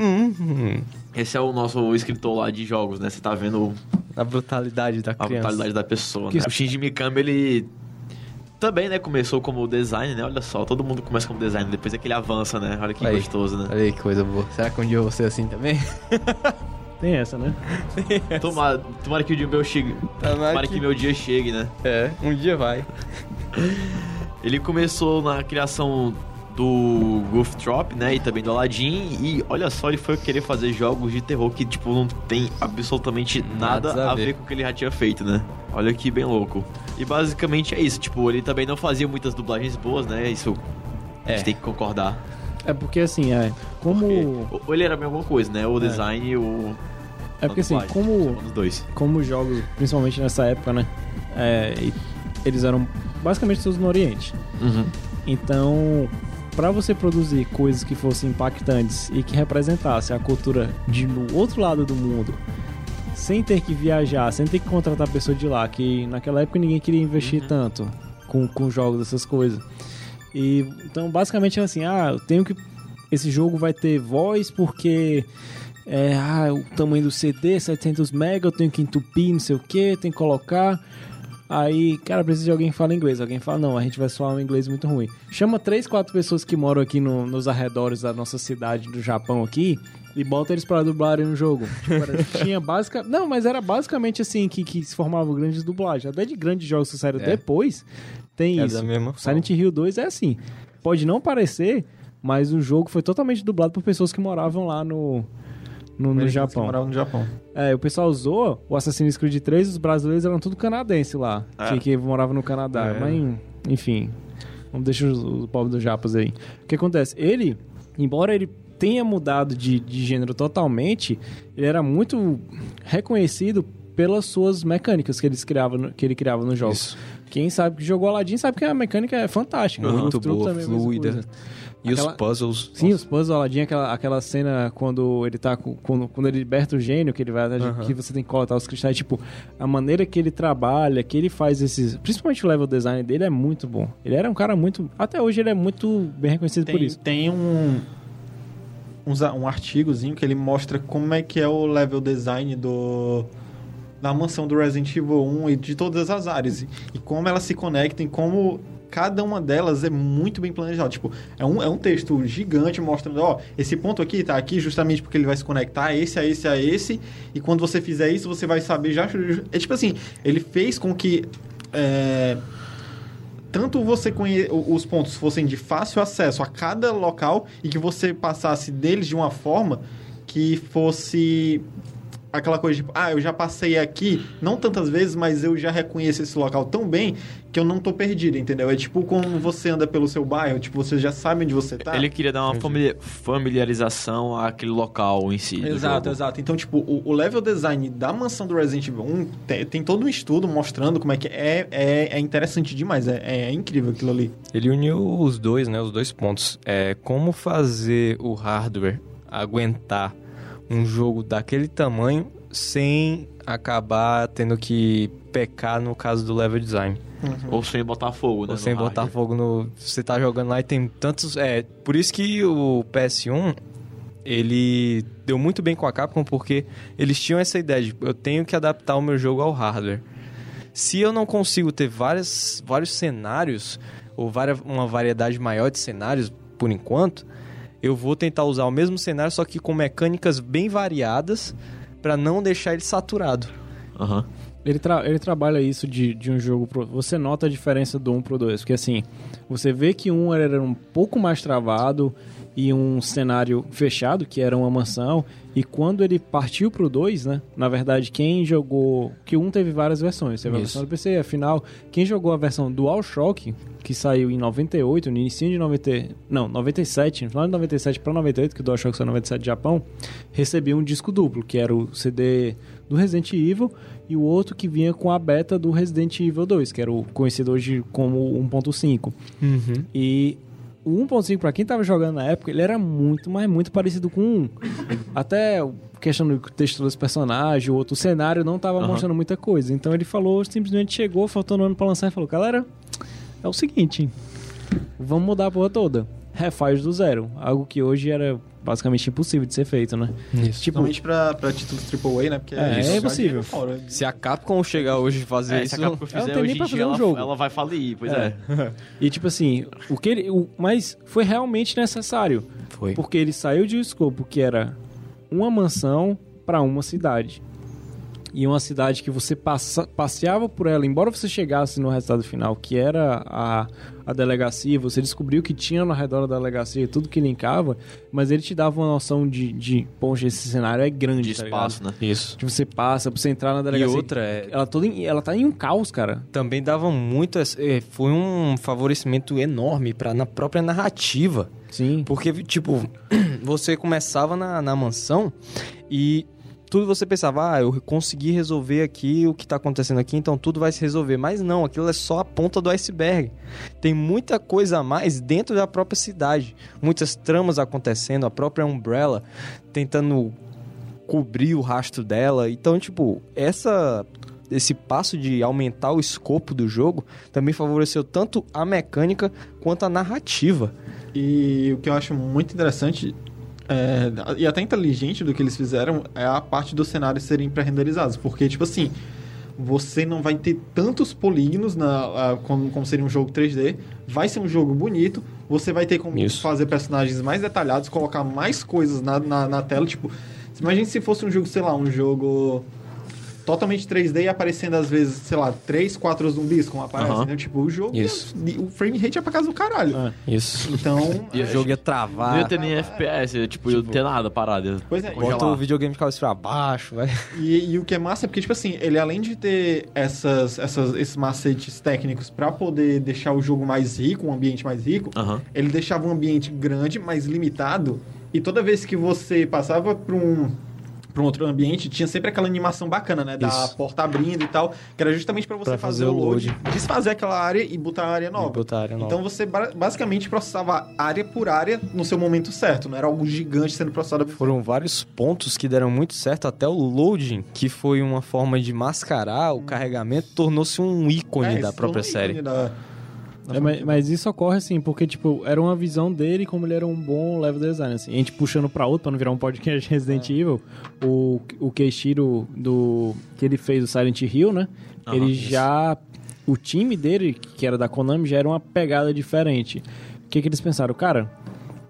Uhum. Esse é o nosso escritor lá de jogos, né? Você tá vendo A brutalidade da a criança. brutalidade da pessoa, né? O Shinji Mikami, ele também, né, começou como design, né? Olha só, todo mundo começa como design, depois é que ele avança, né? Olha que Aí. gostoso, né? Olha aí que coisa boa. Será que um dia eu vou ser assim também? Tem essa, né? Tomara, tomara que o dia meu chegue. Tomara que meu dia chegue, né? É, um dia vai. Ele começou na criação do Goof Trop, né? E também do Aladdin. E olha só, ele foi querer fazer jogos de terror que, tipo, não tem absolutamente nada, Nada a a ver. ver. com o que ele já tinha feito, né? Olha que bem louco. E basicamente é isso. Tipo, ele também não fazia muitas dublagens boas, né? Isso a É. gente tem que concordar. É porque assim, é. Como. Ou ou ele era a mesma coisa, né? O design e o. É porque assim, a dublagem. como. Dois. como os jogos, principalmente nessa época, né? é, eles eram basicamente todos no Oriente. Então, para você produzir coisas que fossem impactantes e que representassem a cultura de no outro lado do mundo, sem ter que viajar, sem ter que contratar pessoa de lá, que naquela época ninguém queria investir tanto com, com jogos, essas coisas. E então, basicamente é assim, ah, eu tenho que esse jogo vai ter voz porque é, ah, o tamanho do CD, 700 MB, eu tenho que entupir, não sei o que, tem que colocar. Aí, cara, precisa de alguém que fala inglês. Alguém fala, não, a gente vai soar um inglês muito ruim. Chama três, quatro pessoas que moram aqui no- nos arredores da nossa cidade do Japão aqui e bota eles pra dublarem no jogo. Tipo, era- tinha básica... Não, mas era basicamente assim que, que se formavam grandes dublagens. Até de grandes jogos que saíram É. depois, tem É isso. da mesma Silent Hill 2 é assim. Pode não parecer, mas o jogo foi totalmente dublado por pessoas que moravam lá no, no, no Que Japão. morava no Japão. É, o pessoal usou o Assassin's Creed 3, os brasileiros eram tudo canadense lá, É. que, que moravam no Canadá. É. Mas, enfim, vamos deixar os, os povos dos japas aí. O que acontece? Ele, embora ele tenha mudado de, de gênero totalmente, ele era muito reconhecido pelas suas mecânicas que, eles criavam, no- que ele criava nos jogos. Isso. Quem sabe que jogou Aladdin sabe que a mecânica é fantástica. O Muito boa, fluida. E Aquela- os puzzles. Sim, os puzzles Aladdin, aquela, aquela cena quando ele tá com, quando, quando ele liberta o gênio, que ele vai Aham. que você tem que coletar os cristais, tipo, a maneira que ele trabalha, que ele faz esses, principalmente o level design dele é muito bom. Ele era um cara muito, até hoje ele é muito bem reconhecido por Tem, isso. tem um, um artigozinho que ele mostra como é que é o level design do da mansão do Resident Evil 1 e de todas as áreas. E, e como elas se conectam, e como cada uma delas é muito bem planejada. Tipo, é um, é um texto gigante mostrando, ó, esse ponto aqui tá aqui justamente porque ele vai se conectar a esse, a esse, a esse. E quando você fizer isso, você vai saber já... É tipo assim, ele fez com que... é, tanto você conhe... os pontos fossem de fácil acesso a cada local e que você passasse deles de uma forma que fosse aquela coisa tipo, ah, eu já passei aqui, não tantas vezes, mas eu já reconheço esse local tão bem que eu não tô perdido, entendeu? É tipo como você anda pelo seu bairro, tipo, você já sabe onde você tá. Ele queria dar uma famili- familiarização àquele local em si. Exato, exato. Então, tipo, o, o level design da mansão do Resident Evil 1 tem, tem todo um estudo mostrando como é que é. É, é interessante demais, é, é incrível aquilo ali. Ele uniu os dois, né? Os dois pontos. É como fazer o hardware aguentar um jogo daquele tamanho sem acabar tendo que pecar no caso do level design. Ou sem botar fogo, né? Ou sem botar hardware. fogo no. Você tá jogando lá e tem tantos. É, por isso que o PS1 ele deu muito bem com a Capcom porque eles tinham essa ideia de eu tenho que adaptar o meu jogo ao hardware. Se eu não consigo ter várias, vários cenários ou várias, uma variedade maior de cenários por enquanto, eu vou tentar usar o mesmo cenário só que com mecânicas bem variadas para não deixar ele saturado. Aham. Ele, tra- ele trabalha isso de, de um jogo pro... Você nota a diferença do 1 pro 2. Porque assim, você vê que um era um pouco mais travado e um cenário fechado, que era uma mansão. E quando ele partiu pro 2, né? Na verdade, quem jogou... Que um teve várias versões. Teve a Isso. versão do PC, afinal, quem jogou a versão DualShock, que saiu em 98, no início de 90... Não, 97, no final de 97 para 98, que o DualShock saiu em 97 no Japão, recebia um disco duplo, que era o CD do Resident Evil e o outro que vinha com a beta do Resident Evil 2, que era o conhecido hoje como 1.5. E o 1.5, pra quem tava jogando na época, ele era muito, mas muito parecido com o 1. Até questão do texto dos personagens, o outro cenário não tava Aham. mostrando muita coisa. Então ele falou, simplesmente chegou, faltando um ano pra lançar e falou: Galera, é o seguinte, vamos mudar a porra toda. Refaz do zero. Algo que hoje era basicamente impossível de ser feito, né? Isso. Tipo, Principalmente pra, pra títulos AAA, né? Porque É, isso é já impossível. fora. Se a Capcom chegar hoje e fazer É, isso, se a Capcom ela fizer hoje pra em dia, um ela, jogo. ela vai falir, pois é. E tipo assim, o que ele. O, mas foi realmente necessário. foi. Porque ele saiu de um escopo que era uma mansão pra uma cidade. E uma cidade que você passa, passeava por ela, embora você chegasse no resultado final, que era a, a delegacia, você descobriu o que tinha no redor da delegacia, tudo que linkava, mas ele te dava uma noção de, de poxa, esse cenário é grande, De tá espaço, ligado? né? Isso. Tipo, você passa pra você entrar na E delegacia. outra é, Ela, toda em- ela tá em um caos, cara. também dava muito. é, Foi um favorecimento enorme para na própria narrativa. Sim. Porque, tipo, você começava na, na mansão e tudo você pensava, ah, eu consegui resolver aqui o que tá acontecendo aqui, então tudo vai se resolver. Mas não, aquilo é só a ponta do iceberg. Tem muita coisa a mais dentro da própria cidade. Muitas tramas acontecendo, a própria Umbrella tentando cobrir o rastro dela. Então, tipo, essa esse passo de aumentar o escopo do jogo também favoreceu tanto a mecânica quanto a narrativa. E o que eu acho muito interessante é, e até inteligente do que eles fizeram é a parte dos cenários serem pré-renderizados. Porque, tipo assim, você não vai ter tantos polígonos na, a- como, como seria um jogo 3D. Vai ser um jogo bonito. Você vai ter como Isso. fazer personagens mais detalhados, colocar mais coisas na, na, na tela. Tipo, imagine se fosse um jogo, sei lá, um jogo totalmente 3D e aparecendo às vezes, sei lá, 3, 4 zumbis como aparecem, Aham. né? Tipo, o jogo, Isso. ia- o frame rate é pra casa do caralho. Ah. Isso. Então, E o jogo ia travar. Não ia ter nem FPS, tipo, ia ter nada parado. ia Pois é. Bota o videogame de cabeça pra baixo, vai. E, e o que é massa é porque, tipo assim, ele além de ter essas, essas, esses macetes técnicos pra poder deixar o jogo mais rico, um ambiente mais rico, ele deixava um ambiente grande, mais limitado, e toda vez que você passava pra um, pra um outro ambiente, tinha sempre aquela animação bacana, né? Da Isso. porta abrindo e tal, que era justamente pra você Pra fazer, fazer o o load, desfazer aquela área e botar a área nova. botar a área nova. Então você ba- basicamente processava área por área no seu momento certo, não era algo gigante sendo processado. Foram vários pontos que deram muito certo, até o loading, que foi uma forma de mascarar o carregamento, tornou-se um ícone É, da própria um ícone série. da É, mas, mas isso ocorre assim, porque, tipo, era uma visão dele como ele era um bom level design, assim. A gente puxando pra outro, pra não virar um podcast Resident Evil, o, o Keishiro do... que ele fez o Silent Hill, né? Ele isso. já... O time dele, que era da Konami, já era uma pegada diferente. O que que eles pensaram? Cara,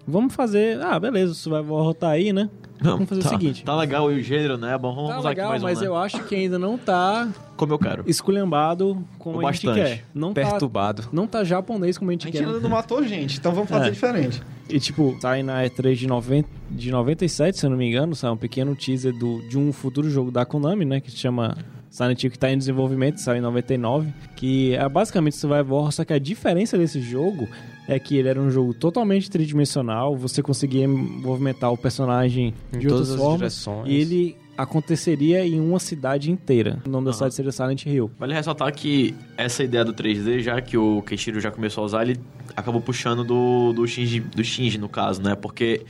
vamos fazer... Ah, beleza, o Survival Horror tá aí, né? Vamos fazer tá, o seguinte. Tá legal o gênero, né? Bom, vamos Tá usar legal, aqui mais mas um, né? eu acho que ainda não tá Como eu quero. esculhambado como Ou a gente bastante. quer. Não tá, Perturbado. não tá japonês como a A gente gente quer. ainda não matou gente, então vamos fazer É. diferente. E tipo, sai na E3 de, 90, de 97, se eu não me engano, sai um pequeno teaser do, de um futuro jogo da Konami, né? Que se chama Silent Hill, que tá em desenvolvimento, saiu em 99. Que é basicamente Survival Horror, só que a diferença desse jogo é que ele era um jogo totalmente tridimensional, você conseguia movimentar o personagem Em de todas outras as formas. direções. E ele aconteceria em uma cidade inteira. O nome da cidade seria Silent Hill. Vale ressaltar que essa ideia do 3D, já que o Keishiro já começou a usar, ele acabou puxando do, do, Shinji, do Shinji, no caso, né? Porque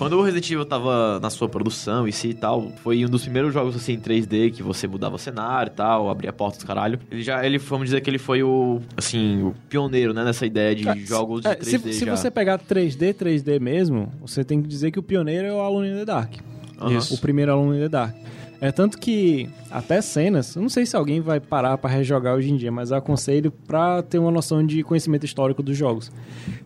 quando o Resident Evil tava na sua produção e si e tal, foi um dos primeiros jogos assim em 3D que você mudava o cenário e tal, abria portas caralho. Ele já, ele, vamos dizer que ele foi o, assim, o pioneiro, né? Nessa ideia de jogos de É, 3D se, se você pegar 3D, 3D mesmo, você tem que dizer que o pioneiro é o Alone in the Dark. Aham. O primeiro Alone in the Dark. É tanto que até cenas, não sei se alguém vai parar pra rejogar hoje em dia, mas aconselho pra ter uma noção de conhecimento histórico dos jogos.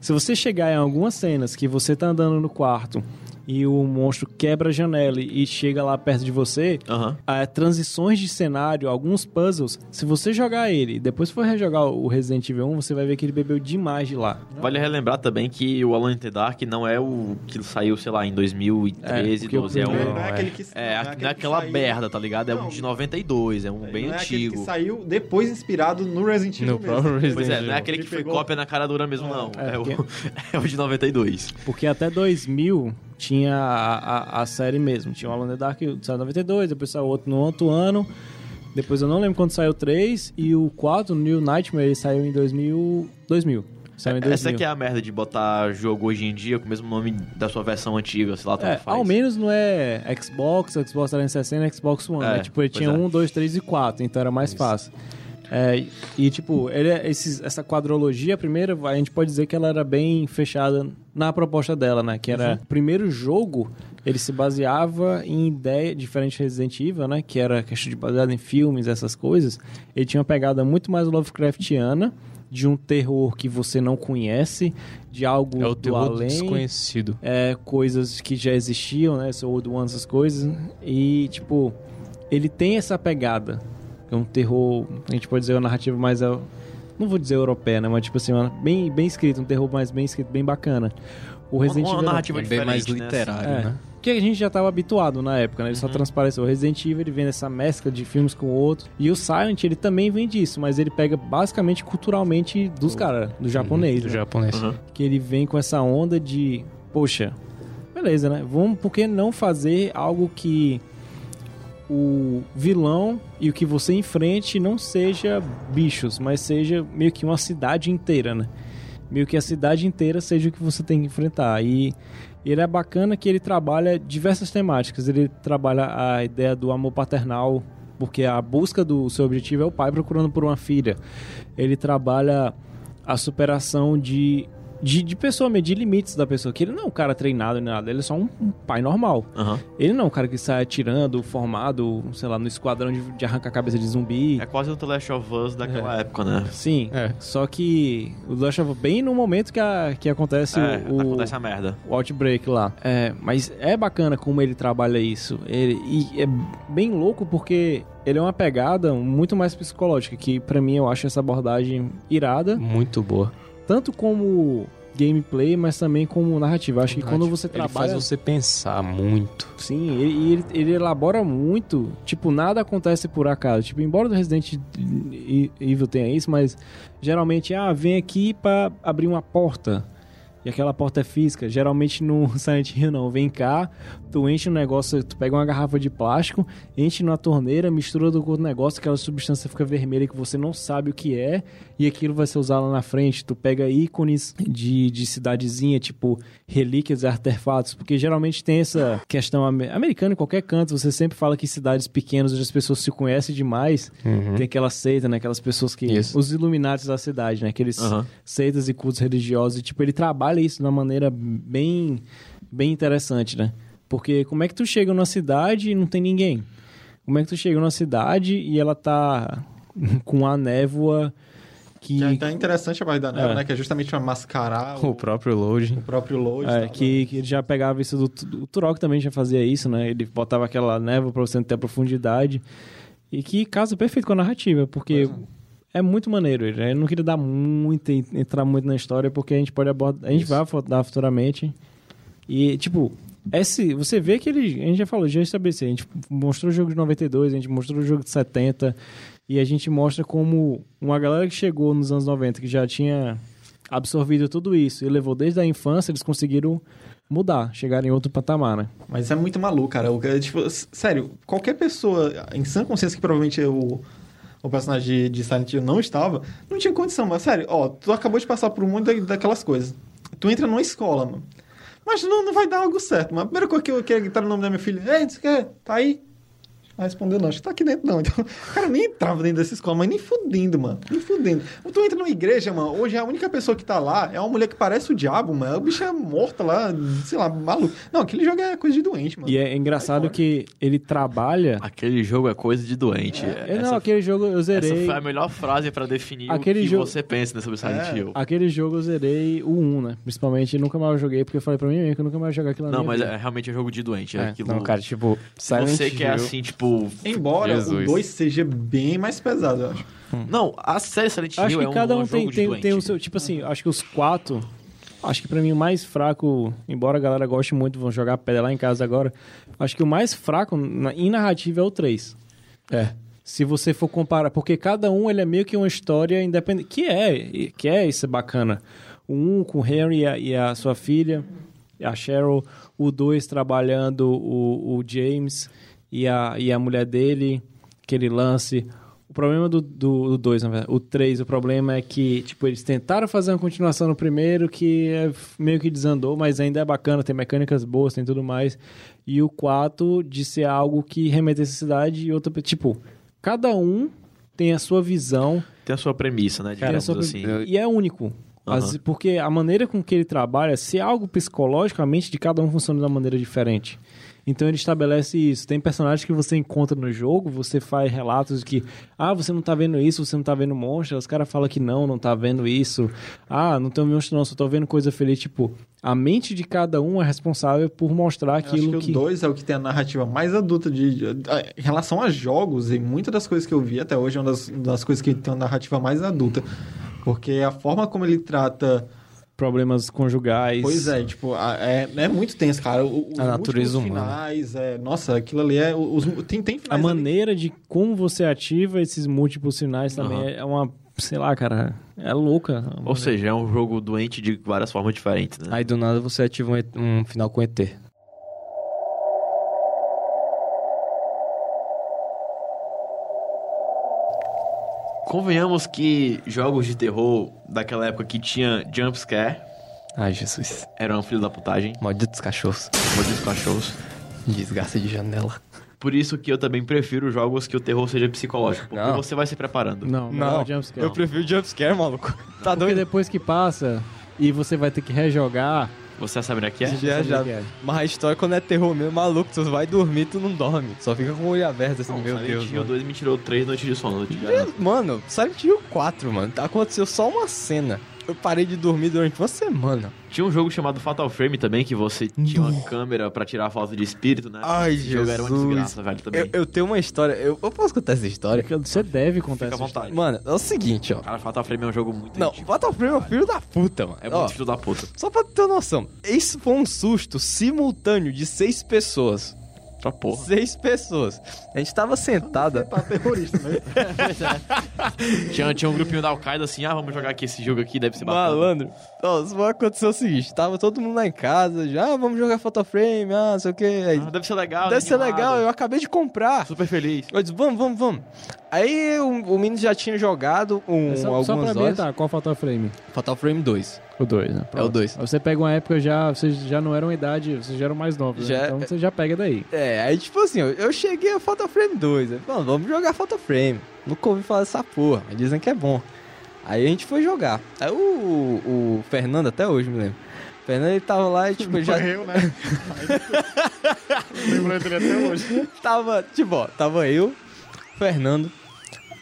Se você chegar em algumas cenas que você tá andando no quarto e o monstro quebra a janela e chega lá perto de você, ah, transições de cenário, alguns puzzles, se você jogar ele e depois for rejogar o Resident Evil 1, você vai ver que ele bebeu demais de lá. Vale relembrar também que o Alone in the Dark não é o que saiu, sei lá, em 2013, É, porque o 12. É, um, não é aquele que é, não é não é que aquela saiu- merda, tá ligado? É um de 92, é um bem não é aquele antigo. que saiu depois inspirado no Resident Evil No mesmo. próprio Resident Pois é, Evil. não é aquele Ele que foi pegou- cópia na cara dura mesmo, não. É, É, o, é o de 92. Porque até 2000 tinha a, a, a série mesmo. Tinha o Alone in the Dark, saiu em 92, depois saiu outro no outro ano. Depois eu não lembro quando saiu o 3. E o 4, o New Nightmare, ele saiu em 2000. 2000. Saiu em 2000. Essa aqui é a merda de botar jogo hoje em dia com o mesmo nome da sua versão antiga, sei lá, tanto É, faz. ao menos não é Xbox, Xbox 360 e Xbox One. É, né? Tipo, ele tinha é. 1, 2, 3 e 4, então era mais fácil. É, e, tipo, ele, é- esses, essa quadrologia, a primeira, a gente pode dizer que ela era bem fechada na proposta dela, né? Que era o primeiro jogo, ele se baseava em ideia, diferente de Resident Evil, né? Que era questão de baseado em filmes, essas coisas. Ele tinha uma pegada muito mais Lovecraftiana, de um terror que você não conhece, de algo É o do além desconhecido. é, coisas que já existiam, né? Esse Old One, essas coisas. E, tipo, ele tem essa pegada. É um terror, a gente pode dizer uma narrativa mais. é, Não vou dizer europeia, né? Mas, tipo assim, uma- bem, bem escrito, um terror mais bem escrito, bem bacana. O Resident uma Evil. não. narrativa É bem mais diferente, né? literário, É. né? Que a gente já estava habituado na época, né? Ele só transpareceu. O Resident Evil ele vem dessa mescla de filmes com o outro. E o Silent ele também vem disso, mas ele pega basicamente culturalmente dos caras, do japonês. Do né? japonês. Uhum. que ele vem com essa onda de, poxa, beleza, né? Vamos, por que não fazer algo que o vilão e o que você enfrente não seja bichos, mas seja meio que uma cidade inteira, né? Meio que a cidade inteira seja o que você tem que enfrentar. E ele é bacana que ele trabalha diversas temáticas. Ele trabalha a ideia do amor paternal, porque a busca do seu objetivo é o pai procurando por uma filha. Ele trabalha a superação de, de, de pessoa, medir limites da pessoa. Que ele não é um cara treinado nem nada, ele é só um, um pai normal. Aham. Ele não é um cara que sai atirando, formado, sei lá, no esquadrão de, de arrancar a cabeça de zumbi. É quase o The Last of Us daquela época, né? Sim, É. só que o Last of Us, bem no momento que, a, que acontece É, o, acontece a merda. o Outbreak lá. É, mas é bacana como ele trabalha isso. Ele, e é bem louco porque ele é uma pegada muito mais psicológica, que pra mim eu acho essa abordagem irada, Muito boa. Tanto como gameplay, mas também como narrativa. Acho que quando você Ele trabalha... faz você pensar muito. Sim, ele, e ele, ele elabora muito. Tipo, nada acontece por acaso. Tipo, embora do Resident Evil tenha isso, mas geralmente, ah, vem aqui pra abrir uma porta. E aquela porta é física. Geralmente no Silent Hill não. Vem cá, tu enche um negócio, tu pega uma garrafa de plástico, enche na torneira, mistura do outro negócio, aquela substância fica vermelha que você não sabe o que é, e aquilo vai ser usado lá na frente. Tu pega ícones de, de cidadezinha, tipo relíquias e artefatos, porque geralmente tem essa questão ame- americana em qualquer canto, você sempre fala que cidades pequenas onde as pessoas se conhecem demais, tem aquela seita, né? Aquelas pessoas que. Isso. Os iluminatis da cidade, né? Aqueles Aham. seitas e cultos religiosos. E, tipo, ele trabalha isso de uma maneira bem, bem interessante, né? Porque como é que tu chega numa cidade e não tem ninguém? Como é que tu chega numa cidade e ela tá com a névoa que, Que é interessante a parte da neve, É. né? Que é justamente pra mascarar o, O próprio loading. o próprio load. É, tá? que, que ele já pegava isso do, do Turok também já fazia isso, né? Ele botava aquela névoa pra você não ter profundidade. E que casa perfeito com a narrativa, porque é muito maneiro. né? Eu não queria dar muito, entrar muito na história, porque a gente pode abordar. A gente vai abordar futuramente. E, tipo, esse, você vê que ele. A gente já falou, já estabeleceu. A gente mostrou o jogo de 92, a gente mostrou o jogo de 70. E a gente mostra como uma galera que chegou nos anos 90, que já tinha absorvido tudo isso e levou desde a infância, eles conseguiram mudar, chegar em outro patamar, né? Mas é muito maluco, cara. É, tipo, sério, qualquer pessoa em sã consciência que provavelmente o, o personagem de, Silent Hill não estava, não tinha condição. Mas sério, ó, tu acabou de passar por um da- daquelas coisas. Tu entra numa escola, mano. Mas não, não vai dar algo certo, mano. A primeira coisa que eu quero gritar no nome da minha filha, ei, não sei que, tá aí? Vai responder, não, acho que tá aqui dentro, não. Então, o cara nem entrava dentro dessa escola, mas nem fudendo, mano. Nem fudendo. Tu entra numa igreja, mano, hoje a única pessoa que tá lá é uma mulher que parece o diabo, mano. O bicho é morta lá, sei lá, maluco. Não, aquele jogo é coisa de doente, mano. E é engraçado que ele trabalha. Aquele jogo é coisa de doente. É, essa, não, aquele jogo eu essa zerei. foi a melhor frase pra definir Aquele o que jogo- você pensa né, sobre Silent É. Hill. Aquele jogo eu zerei o 1, né? Principalmente, nunca mais eu joguei, porque eu falei pra mim mesmo que eu nunca mais ia jogar aquilo Não, mas vida. é realmente é jogo de doente. É, É, aquilo... não, cara, tipo, Silent você que é Hill- assim, tipo... Embora o Jesus. 2 seja bem mais pesado, eu acho. Não, a série Silent Hill Acho que é um, cada um um tem, tem, tem o seu. Tipo assim, acho que os quatro. Acho que pra mim o mais fraco, embora a galera goste muito, vão jogar pedra lá em casa agora. Acho que o mais fraco na, em narrativa é o 3. É. Se você for comparar, porque cada um ele é meio que uma história independente, que é, que é isso bacana. O um com o Henry e a, e a sua filha, a Cheryl, o dois trabalhando o, o James e a, e a mulher dele, aquele lance. O problema do 2, do, do dois, na verdade, o 3, o problema é que, tipo, eles tentaram fazer uma continuação no primeiro que é meio que desandou, mas ainda é bacana, tem mecânicas boas, tem tudo mais. E o 4 de ser algo que remetesse à cidade e outra, tipo, cada um tem a sua visão Tem a sua premissa, né? Digamos sua- assim. e é único. As- Aham. porque a maneira com que ele trabalha, se é algo psicologicamente de cada um funciona de uma maneira diferente. Então ele estabelece isso. Tem personagens que você encontra no jogo, você faz relatos de que, ah, você não tá vendo isso, você não tá vendo monstro. Os caras falam que não, não tá vendo isso. Ah, não tem monstro não, só tô vendo coisa feliz. Tipo, a mente de cada um é responsável por mostrar Eu acho aquilo que, que... o 2 é o que tem a narrativa mais adulta de, de- em relação a jogos, e muitas das coisas que eu vi até hoje é uma das, das coisas que tem uma narrativa mais adulta. Porque a forma como ele trata. Problemas conjugais. Pois é, tipo, a- é, é muito tenso, cara. Os A natureza humana. finais, é, nossa, aquilo ali é. Os, tem, tem A finais. ali- maneira de como você ativa esses múltiplos sinais também Aham. é uma... Sei lá, cara, é louca. Ou seja, é um jogo doente de várias formas diferentes, né? Aí do nada você ativa um, um final com ET. Convenhamos que jogos de terror daquela época que tinha jumpscare Ai, Jesus. eram um filho da putagem, Malditos cachorros. malditos cachorros. Desgraça de janela. Por isso que eu também prefiro jogos que o terror seja psicológico, porque Não. você vai se preparando. Não, não, é jumpscare. eu prefiro jumpscare, maluco. Tá Porque doido? depois que passa e você vai ter que rejogar, Você sabe onde é que é? Já, sabe já. o que é. Mas a história quando é terror mesmo, maluco, tu vai dormir, tu não dorme. Só fica com o olho aberto assim, Não, meu Silent Deus. Hill Mano. 2 me tirou 3 noites de sono, garanto. Mano, Silent Hill 4, mano. Aconteceu só uma cena. Eu parei de dormir durante uma semana. Tinha um jogo chamado Fatal Frame também, que você tinha uma câmera pra tirar a falta de espírito, né? Ai, Esse jogo era uma Jesus. desgraça, velho, também. Eu, eu tenho uma história. Eu, eu posso contar essa história? Você deve contar Fica à essa vontade. Mano, é o seguinte, ó. Cara, Fatal Frame é um jogo muito Não, antigo. Fatal Frame é o filho da puta, mano. É Ó, muito filho da puta. Só pra ter noção, isso foi um susto simultâneo de seis pessoas. Pra porra. Seis pessoas. A gente tava sentada. Tá terrorista, né? Tinha, tinha um grupinho da Al-Qaeda assim, ah, vamos jogar aqui esse jogo aqui, deve ser bacana. Malandro. Ó, vai acontecer o seguinte: tava todo mundo lá em casa, já ah, vamos jogar Fatal Frame, ah, não sei o que. Ah, deve ser legal. Deve ser animado. legal, eu acabei de comprar. Super feliz. Eu disse, vamos, vamos, vamos. Aí o, o menino já tinha jogado um, Só, só algumas pra horas. ambientar, qual Fatal Frame? Fatal Frame 2. O 2, né? É o dois. Aí Você pega uma época já, vocês já não eram idade, vocês já eram mais novos, né? Já- Então você já pega daí. É, aí tipo assim, eu, eu cheguei a Fatal Frame 2. Aí, falando, vamos jogar Fatal Frame. Nunca ouvi falar dessa porra, mas dizem que é bom. Aí a gente foi jogar. Aí o, o Fernando, até hoje me lembro. O Fernando ele tava lá e tipo, ele já eu, né? Lembrando dele até hoje. tava, tipo, ó, tava eu, Fernando,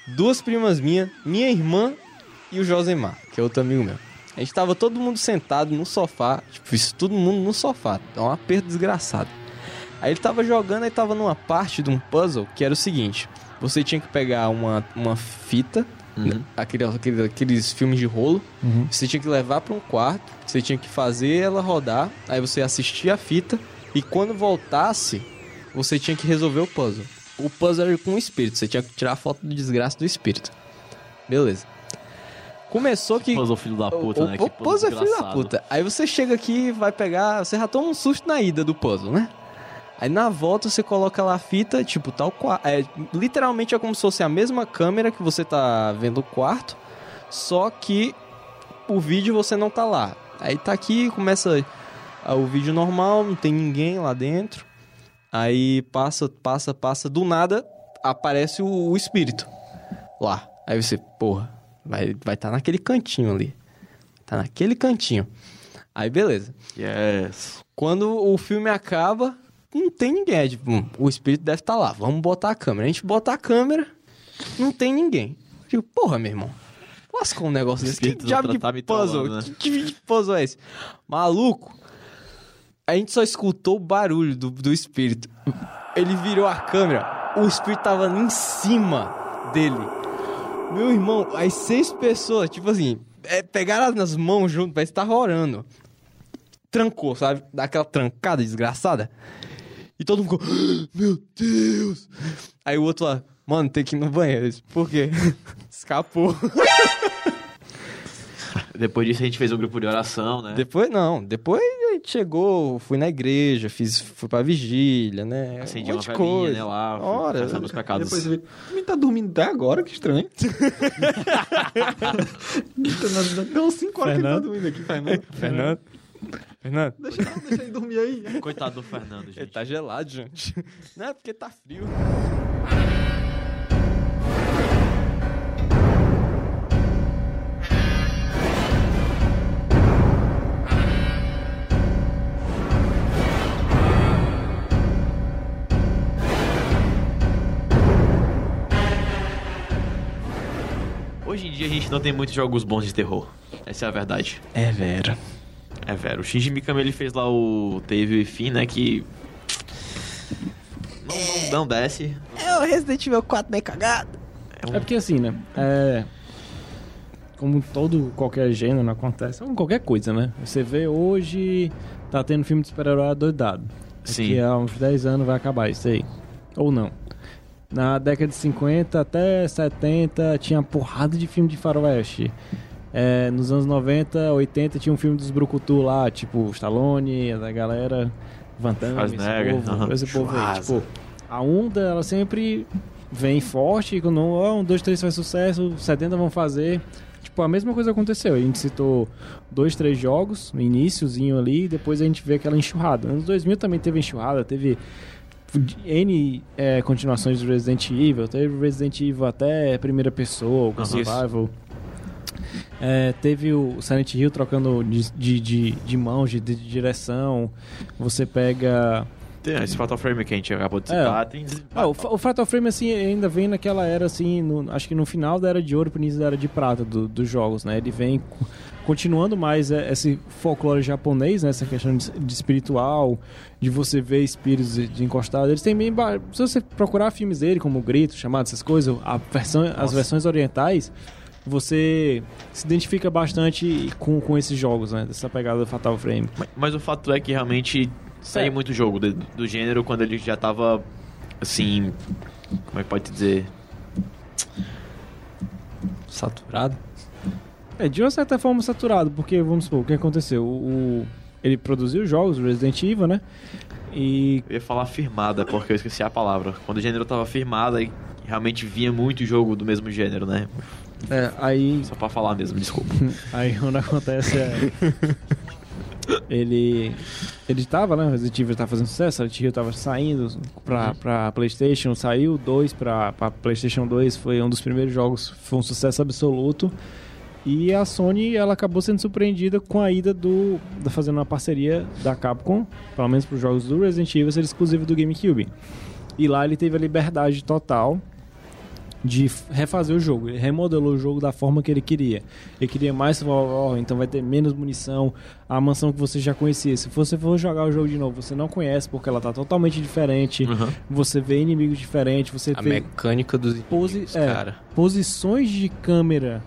duas primas minhas, minha irmã e o Josemar, que é outro amigo meu. A gente tava todo mundo sentado no sofá, tipo, isso todo mundo no sofá. É um aperto desgraçado. Aí ele tava jogando, aí tava numa parte de um puzzle que era o seguinte: você tinha que pegar uma, uma fita, né, aquele, aquele- aqueles filmes de rolo, você tinha que levar pra um quarto, você tinha que fazer ela rodar, aí você assistia a fita, e quando voltasse, você tinha que resolver o puzzle. O puzzle era com o espírito, você tinha que tirar a foto do desgraça do espírito. Beleza. Começou que. Puzzle filho da puta, o, né? O, puzzle é filho da puta. Aí você chega aqui e vai pegar. Você já toma um susto na ida do puzzle, né? Aí na volta você coloca lá a fita, tipo, tal quarto. É, literalmente é como se fosse a mesma câmera que você tá vendo o quarto, só que o vídeo você não tá lá. Aí tá aqui, começa o vídeo normal, não tem ninguém lá dentro. Aí passa, passa, passa, do nada aparece o, o espírito lá. Aí você, porra, vai vai tá naquele cantinho ali. Tá naquele cantinho. Aí beleza. Yes. Quando o filme acaba, não tem ninguém. É tipo, o espírito deve estar lá. Vamos botar a câmera. A gente bota a câmera, não tem ninguém. Tipo, porra, meu irmão. Lascou um negócio desse. Que diabo tá- de tá puzzle? né? Que tipo de puzzle é esse? Maluco. A gente só escutou o barulho do, do espírito. Ele virou a câmera. O espírito tava em cima dele. Meu irmão, as seis pessoas, tipo assim, é, pegaram nas mãos junto, parece que tava orando trancou, sabe? Daquela trancada desgraçada. E todo mundo ficou, "Ah, meu Deus! Aí o outro lá, mano, tem que ir no banheiro. Por quê? Escapou. Depois disso a gente fez um grupo de oração, né? Depois não, depois a gente chegou, fui na igreja, fiz, fui pra vigília, né? Acendi um uma velhinha, coisa. né, lá. Ora, confessando os pecados. Depois ele tá dormindo até agora, que estranho. Deu 5 horas que ele tá Fernando? dormindo aqui, Fernando. Fernando. Fernando. Deixa, deixa ele dormir aí. Coitado do Fernando, Ele gente. tá gelado, gente. Não é porque tá frio. Hoje em dia a gente não tem muitos jogos bons de terror. Essa é a verdade. É, Vera. É vero. O Shinji Mikami ele fez lá o Teve e Fim, né? Que. Não, não, não desce. É o Resident Evil 4 bem cagado. É porque assim, né? É. Como todo qualquer gênero acontece, como qualquer coisa, né? Você vê hoje, tá tendo filme de super-herói doidado. Sim. Daqui a uns 10 anos vai acabar isso aí. Ou não. Na década de 50 até 70 tinha porrada de filme de faroeste. É, nos anos 90, 80 tinha um filme dos Brucutu lá, tipo Stallone, da galera, Van Damme, esse povo, esse povo aí. Tipo, a onda, ela sempre vem forte, quando ó, um, dois, três faz sucesso, 70 vão fazer. Tipo, a mesma coisa aconteceu. A gente citou dois, três jogos no iníciozinho ali, depois a gente vê aquela enxurrada. Anos 2000 também teve enxurrada, teve N é, continuações do Resident Evil, teve Resident Evil até primeira pessoa, Aham. Survival. É, teve o Silent Hill trocando de, de, de, de mãos, de, de direção. Você pega. Tem esse Fatal Frame que a gente acabou de É. citar. Tem... Ah, o, o Fatal Frame, assim, ainda vem naquela era, assim, no- acho que no final da era de ouro pro início da era de prata do- dos jogos, né? Ele vem continuando mais é, esse folclore japonês, né? Essa questão de, de espiritual, de você ver espíritos de, encostados. Eles têm bem... Se você procurar filmes dele, como o Grito, chamado essas coisas, a versão, as versões orientais, você se identifica bastante com, com esses jogos, né? Dessa pegada do Fatal Frame. Mas, mas o fato é que realmente saiu É. muito jogo do, do gênero quando ele já tava assim. Como é que pode dizer? Saturado? É, de uma certa forma saturado, porque, vamos supor, o que aconteceu? O, o- ele produziu jogos, Resident Evil, né? E Eu ia falar firmada, porque eu esqueci a palavra. Quando o gênero tava firmado, aí realmente vinha muito jogo do mesmo gênero, né? é, aí, Só pra falar mesmo, desculpa. aí quando acontece é... ele ele tava, né? Resident Evil tava fazendo sucesso, Silent Hill tava saindo pra, pra Playstation, saiu, dois pra, pra Playstation 2, foi um dos primeiros jogos, foi um sucesso absoluto. E a Sony, ela acabou sendo surpreendida com a ida do... Da, fazendo uma parceria da Capcom, pelo menos pros jogos do Resident Evil, ser exclusivo do GameCube. E lá ele teve a liberdade total de refazer o jogo. Ele remodelou o jogo da forma que ele queria. Ele queria mais survival então vai ter menos munição. A mansão que você já conhecia. Se você for jogar o jogo de novo, você não conhece porque ela tá totalmente diferente. Uhum. Você vê inimigos diferentes, você A mecânica dos inimigos, é. cara. posições de câmera,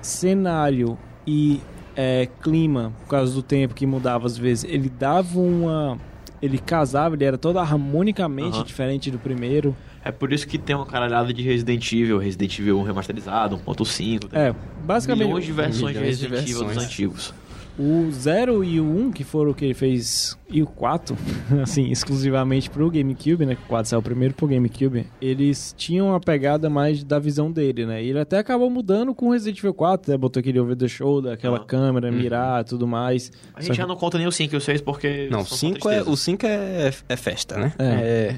cenário e é, clima, por causa do tempo que mudava às vezes, ele dava uma. Ele casava, ele era todo harmonicamente Aham. diferente do primeiro. É por isso que tem uma caralhada de Resident Evil, Resident Evil 1 remasterizado, 1.5. tem É, basicamente milhões de versões de milhões de Resident Evil dos antigos. O 0 e o 1, que foram o que ele fez, e o 4, assim, exclusivamente pro GameCube, né? Que o 4 saiu primeiro pro GameCube, eles tinham uma pegada mais da visão dele, né? E ele até acabou mudando com o Resident Evil 4, né? Botou aquele over the shoulder, aquela Ah. câmera, mirar, tudo mais. A Só gente que- já não conta nem o 5 e o 6 porque. Não, só 5 é, o 5 é, é festa, né? É.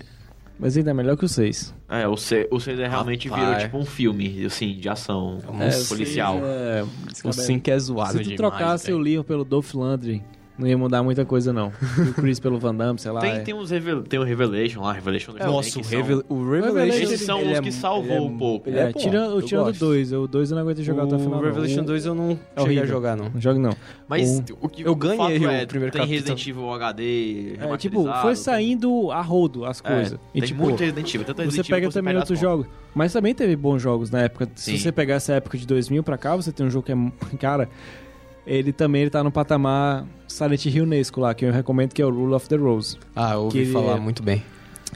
Mas ainda é melhor que o 6. É, o 6, o 6 é realmente Rapaz. virou tipo um filme, assim, de ação É, policial. É, O 5 é zoado Se tu demais, trocasse velho. o Leon pelo Dolph Lundgren, não ia mudar muita coisa, não. E o Chris pelo Van Damme, sei lá. Tem, é. tem, uns revel, tem o Revelation lá, Revelation 2 Nossa, o, Revel, são- o Revelation... Esses são ele os é- que salvou é- um pouco. ele É, é tirando, eu tirando o gosto. 2. O 2 eu não aguentei jogar até o final. O. Revelation Um- 2 eu não cheguei horrível. a jogar, não. Não jogo não. Mas O- o que eu o ganhei o é, primeiro tem. Resident Evil HD, É, tipo, foi saindo a rodo as É, coisas. e tem tipo, muito Resident Evil, tanto você Resident pega também outros jogos. Mas também teve bons jogos na época. Se você pegar essa época de 2000 pra cá, você tem um jogo que é. Cara, ele também ele tá no patamar Silent Hill Nesco lá, que eu recomendo que é o Rule of the Rose. Ah, eu ouvi falar é- muito bem.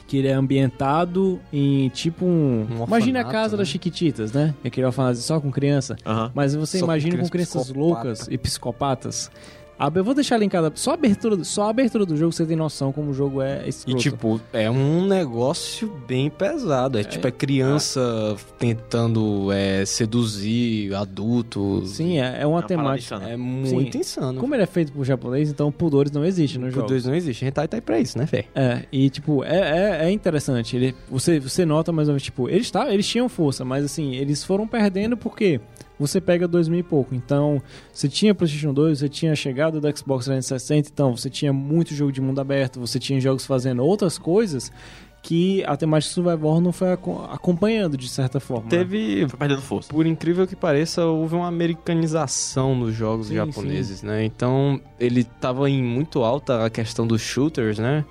Que ele é ambientado em tipo um. Um imagina a casa né? das Chiquititas, né? Aquele orfanato só com criança. Aham. Mas você Só com imagina com criança crianças psicopata. loucas e psicopatas. Ah, Eu vou deixar linkada. Só a abertura, do- só a abertura do jogo você tem noção como o jogo é E, escroto. tipo, é um negócio bem pesado. É, tipo, é criança tentando é, seduzir adultos. Sim, é, é uma É uma temática. É muito Sim. insano. Como ele é feito por japonês, então pudores não existem no o jogo. 2 não existe. Hentai tá aí pra isso, né, velho? É, e tipo, é, é, é interessante. Ele, você, você nota mais ou menos, tipo, eles, tá, eles tinham força, mas assim, eles foram perdendo porque você pega 2000 e pouco. Então, você tinha PlayStation 2, você tinha a chegada do Xbox 360, então você tinha muito jogo de mundo aberto, você tinha jogos fazendo outras coisas que a temática Survival Horror não foi aco- acompanhando de certa forma. Teve, Foi perdendo força. por incrível que pareça, houve uma americanização nos jogos Sim, japoneses, né? Então, ele tava em muito alta a questão dos shooters, né?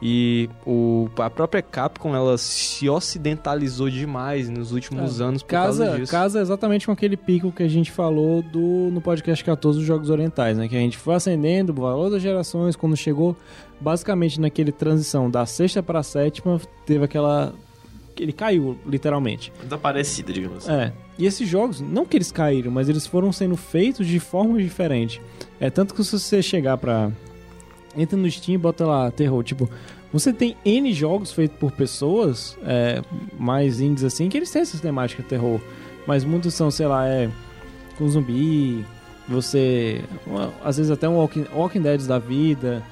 E o, a própria Capcom, ela se ocidentalizou demais nos últimos É, anos por causa casa, disso. casa exatamente com aquele pico que a gente falou do, no podcast 14 dos Jogos Orientais, né? Que a gente foi acendendo o valor das gerações, quando chegou basicamente naquele transição da sexta para a sétima, teve aquela... Ele caiu, literalmente. Desaparecida, digamos assim. É. E esses jogos, não que eles caíram, mas eles foram sendo feitos de formas diferentes. É tanto que se você chegar pra. Entra no Steam e bota lá terror. Tipo, você tem N jogos feitos por pessoas, é, mais indies assim, que eles têm essa temática terror. Mas muitos são, sei lá, é. Com zumbi. Você. uma- às vezes até um Walking, walking Dead da vida.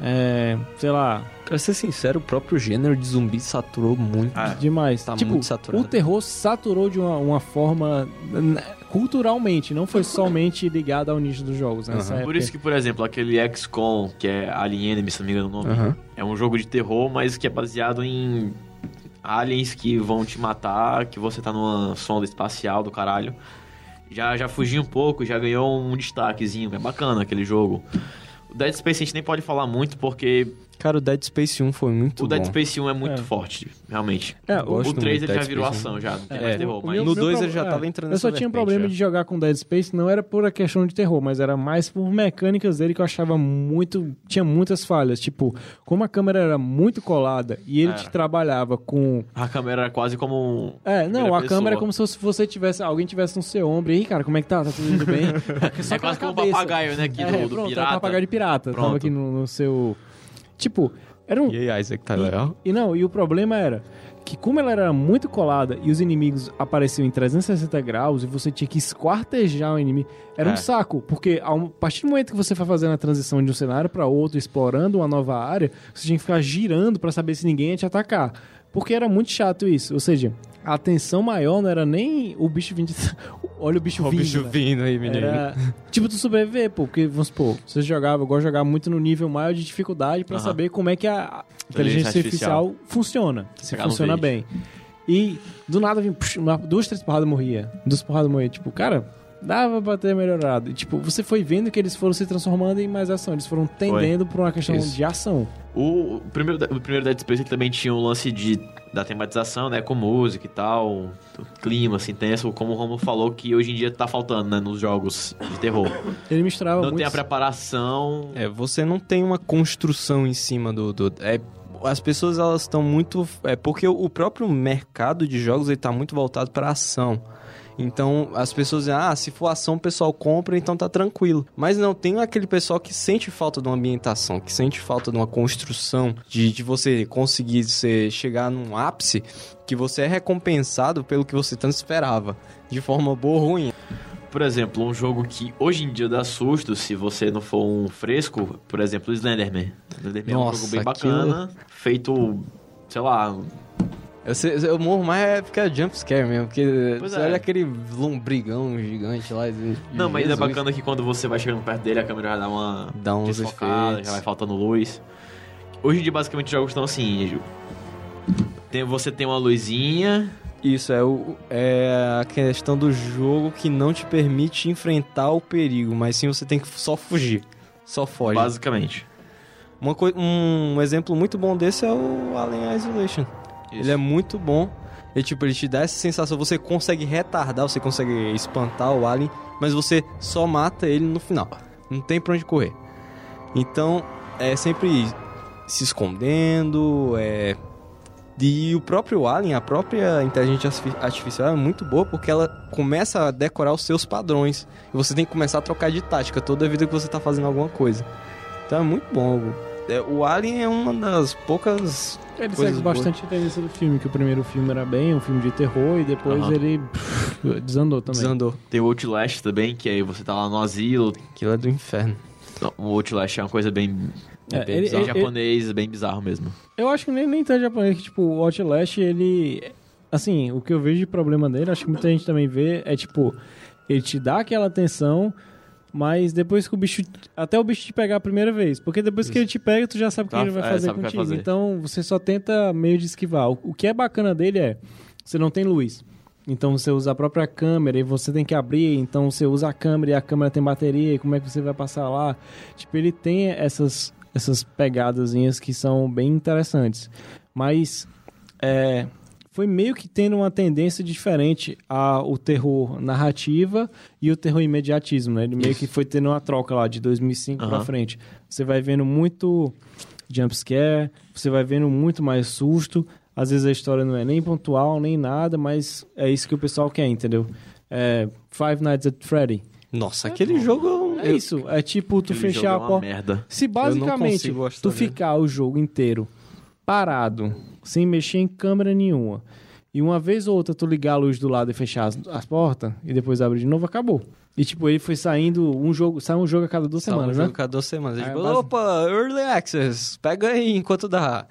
É. Sei lá. Pra ser sincero, o próprio gênero de zumbi saturou muito. Ah, Demais. Tá tipo, muito saturado. o terror saturou de uma, uma forma n- culturalmente, não foi somente ligado ao nicho dos jogos. né? Aham. Por isso que, por exemplo, aquele XCOM, que é Alien Enemy, se não me engano o nome, Aham. é um jogo de terror, mas que é baseado em aliens que vão te matar, que você tá numa sonda espacial do caralho. Já, já fugiu um pouco, já ganhou um destaquezinho, é bacana aquele jogo. O Dead Space a gente nem pode falar muito porque Cara, o Dead Space 1 foi muito o Dead bom. Space 1 é muito É. forte, realmente. É, o- o 3 muito ele do já virou Space, ação, já, não tem É. mais terror. O Mas meu- No meu 2 pro- ele já é, tava entrando Eu só tinha problema já. de jogar com Dead Space, não era por a questão de terror, mas era mais por mecânicas dele que eu achava muito. Tinha muitas falhas. Tipo, como a câmera era muito colada e ele Era. te trabalhava com. a câmera era quase como um... É, não, a câmera é como se fosse- você tivesse. Alguém tivesse no seu ombro. E aí, cara, como é que tá? Tá tudo indo bem? Só É quase como um cabeça. papagaio, né, aqui do, É, do pronto, pirata. Era um papagaio de pirata. Tava Pronto. aqui no, no seu. Tipo, era um. E aí, Isaac, tá E- legal? E não, e o problema era que como ela era muito colada e os inimigos apareciam em 360 graus e você tinha que esquartejar o inimigo, era É. um saco, porque a partir do momento que você foi fazendo a transição de um cenário para outro, explorando uma nova área, você tinha que ficar girando para saber se ninguém ia te atacar. Porque era muito chato isso, ou seja, a atenção maior não era nem o bicho vindo, olha o bicho Ó o vindo. bicho né? vindo aí, menino. Era tipo tu sobreviver, pô, porque vamos supor, você jogava, eu gosto de jogar muito no nível maior de dificuldade pra Aham. saber como é que a inteligência Inteligência artificial funciona, se Pegar funciona bem. E do nada vinha, duas, três porradas morria. Duas porradas morria. Tipo, cara, dava pra ter melhorado. E, tipo, você foi vendo que eles foram se transformando em mais ação. Eles foram tendendo pra uma questão Isso. de ação. O, primeiro, o primeiro Dead Space ele também tinha um lance de, da tematização, né? Com música e tal, o clima assim, tenso, como o Romulo falou, que hoje em dia tá faltando, né? Nos jogos de terror. Ele misturava Não muito. tem a preparação. É, você não tem uma construção em cima do. do- é, as pessoas elas estão muito. É porque o próprio mercado de jogos ele tá muito voltado para ação. Então as pessoas dizem, ah, se for ação o pessoal compra, então tá tranquilo. Mas não, tem aquele pessoal que sente falta de uma ambientação, que sente falta de uma construção, de, de você conseguir você chegar num ápice que você é recompensado pelo que você tanto esperava. De forma boa ou ruim. Por exemplo, um jogo que hoje em dia dá susto se você não for um fresco, por exemplo, o Slenderman. Slenderman é um Nossa, jogo bem aquilo- bacana, feito, sei lá, Eu, eu morro mais é porque é jumpscare mesmo, porque Pois você é. olha aquele lombrigão gigante lá. e- Não, mas é Jesus. bacana que quando você vai chegando perto dele, a câmera já dá uma Dá uns desfocada, efeitos. já vai faltando luz. Hoje em dia, basicamente, os jogos estão assim. Tem, você tem uma luzinha. Isso, é, o, é a questão do jogo que não te permite enfrentar o perigo, mas sim você tem que só fugir. Só foge. Basicamente. Uma um exemplo muito bom desse é o Alien Isolation. Ele é muito bom. E, tipo, ele te dá essa sensação, você consegue retardar, você consegue espantar o alien, mas você só mata ele no final. Não tem pra onde correr. Então, é sempre se escondendo, é... E o próprio alien, a própria inteligência artifi- artificial é muito boa porque ela começa a decorar os seus padrões. E você tem que começar a trocar de tática toda vida que você tá fazendo alguma coisa. Então é muito bom. É, O Alien é uma das poucas Ele Coisas segue boas. bastante a tendência do filme, que o primeiro filme era bem um filme de terror e depois Aham. ele pff, desandou também. desandou. Tem o Outlast também, que aí você tá lá no asilo. Aquilo é do inferno. Não, O Outlast é uma coisa bem. É, bem ele- bizarro. ele- japonês, bem bizarro mesmo. Eu acho que nem, nem tanto japonês, que tipo, o Outlast, ele... Assim, o que eu vejo de problema dele, acho que muita gente também vê, é tipo, ele te dá aquela atenção, mas depois que o bicho... Até o bicho te pegar a primeira vez. Porque depois que ele te pega, tu já sabe o que Tá, ele vai é, fazer sabe o que vai contigo. fazer. Então, você só tenta meio de esquivar. O, o que é bacana dele é, você não tem luz. Então você usa a própria câmera e você tem que abrir, então você usa a câmera e a câmera tem bateria, e como é que você vai passar lá? Tipo, ele tem essas, essas pegadazinhas que são bem interessantes. Mas é, foi meio que tendo uma tendência diferente ao terror narrativa e o terror imediatismo, né? Ele meio Isso. que foi tendo uma troca lá de 2005 pra Aham. frente. Você vai vendo muito jumpscare, você vai vendo muito mais susto. Às vezes a história não é nem pontual, nem nada, mas é isso que o pessoal quer, entendeu? É, Five Nights at Freddy. Nossa, aquele jogo. É isso. É tipo tu Aquele fechar jogo é a uma porta. merda. Se basicamente tu ficar o jogo inteiro parado, sem mexer em câmera nenhuma, e uma vez ou outra tu ligar a luz do lado e fechar as, as portas, e depois abrir de novo, acabou. E tipo, ele foi saindo um jogo, sai um jogo a cada duas Só um semanas, jogo né? cada duas semanas. É, tipo, base- opa, Early Access, pega aí enquanto dá.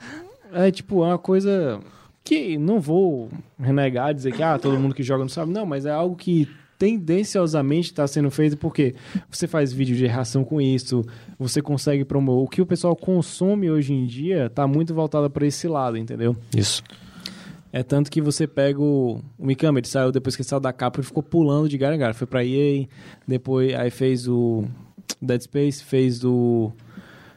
É tipo, é uma coisa que não vou renegar, dizer que ah, todo mundo que joga não sabe, não, mas é algo que tendenciosamente está sendo feito porque você faz vídeo de reação com isso, você consegue promover. O que o pessoal consome hoje em dia está muito voltado para esse lado, entendeu? Isso. É tanto que você pega o, o Mikami, ele saiu depois que ele saiu da capa e ficou pulando de galho em galho. Foi pra EA, depois aí fez o Dead Space, fez o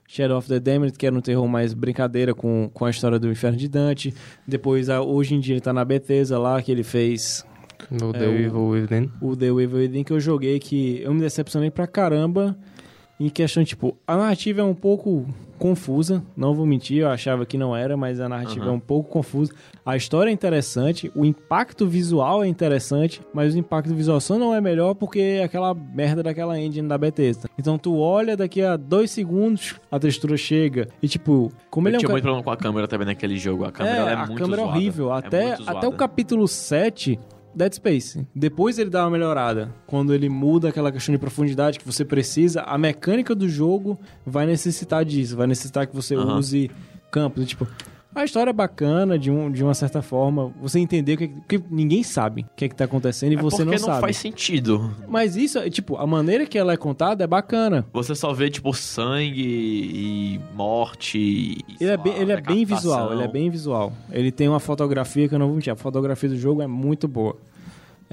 Shadow of the Damned, que era um terror mais brincadeira com, com a história do Inferno de Dante. Depois, a- hoje em dia, ele tá na Bethesda lá, que ele fez No É, The o- Evil Within. o The Evil Within, que eu joguei, que eu me decepcionei pra caramba. Em questão, tipo, a narrativa é um pouco confusa, não vou mentir, eu achava que não era, mas a narrativa Aham. é um pouco confusa. A história é interessante, o impacto visual é interessante, mas o impacto visual só não é melhor porque é aquela merda daquela engine da Bethesda. Então tu olha, daqui a dois segundos, a textura chega. E tipo, como ele Eu é um tinha ca- muito problema com a câmera também naquele jogo. A câmera é, ela é a muito câmera é zoada. horrível. É Até, muito até o capítulo 7, Dead Space. Depois ele dá uma melhorada. Quando ele muda aquela questão de profundidade que você precisa, a mecânica do jogo vai necessitar disso. Vai necessitar que você Aham. use campos. Tipo, A história é bacana, de, um, de uma certa forma. Você entender o que, que ninguém sabe o que, é que tá acontecendo e É você porque não sabe. faz sentido. Mas isso, é, tipo, a maneira que ela é contada é bacana. Você só vê, tipo, sangue e morte. E, Ele é bem, ele é bem visual, ele é bem visual. Ele tem uma fotografia que eu não vou mentir, a fotografia do jogo é muito boa.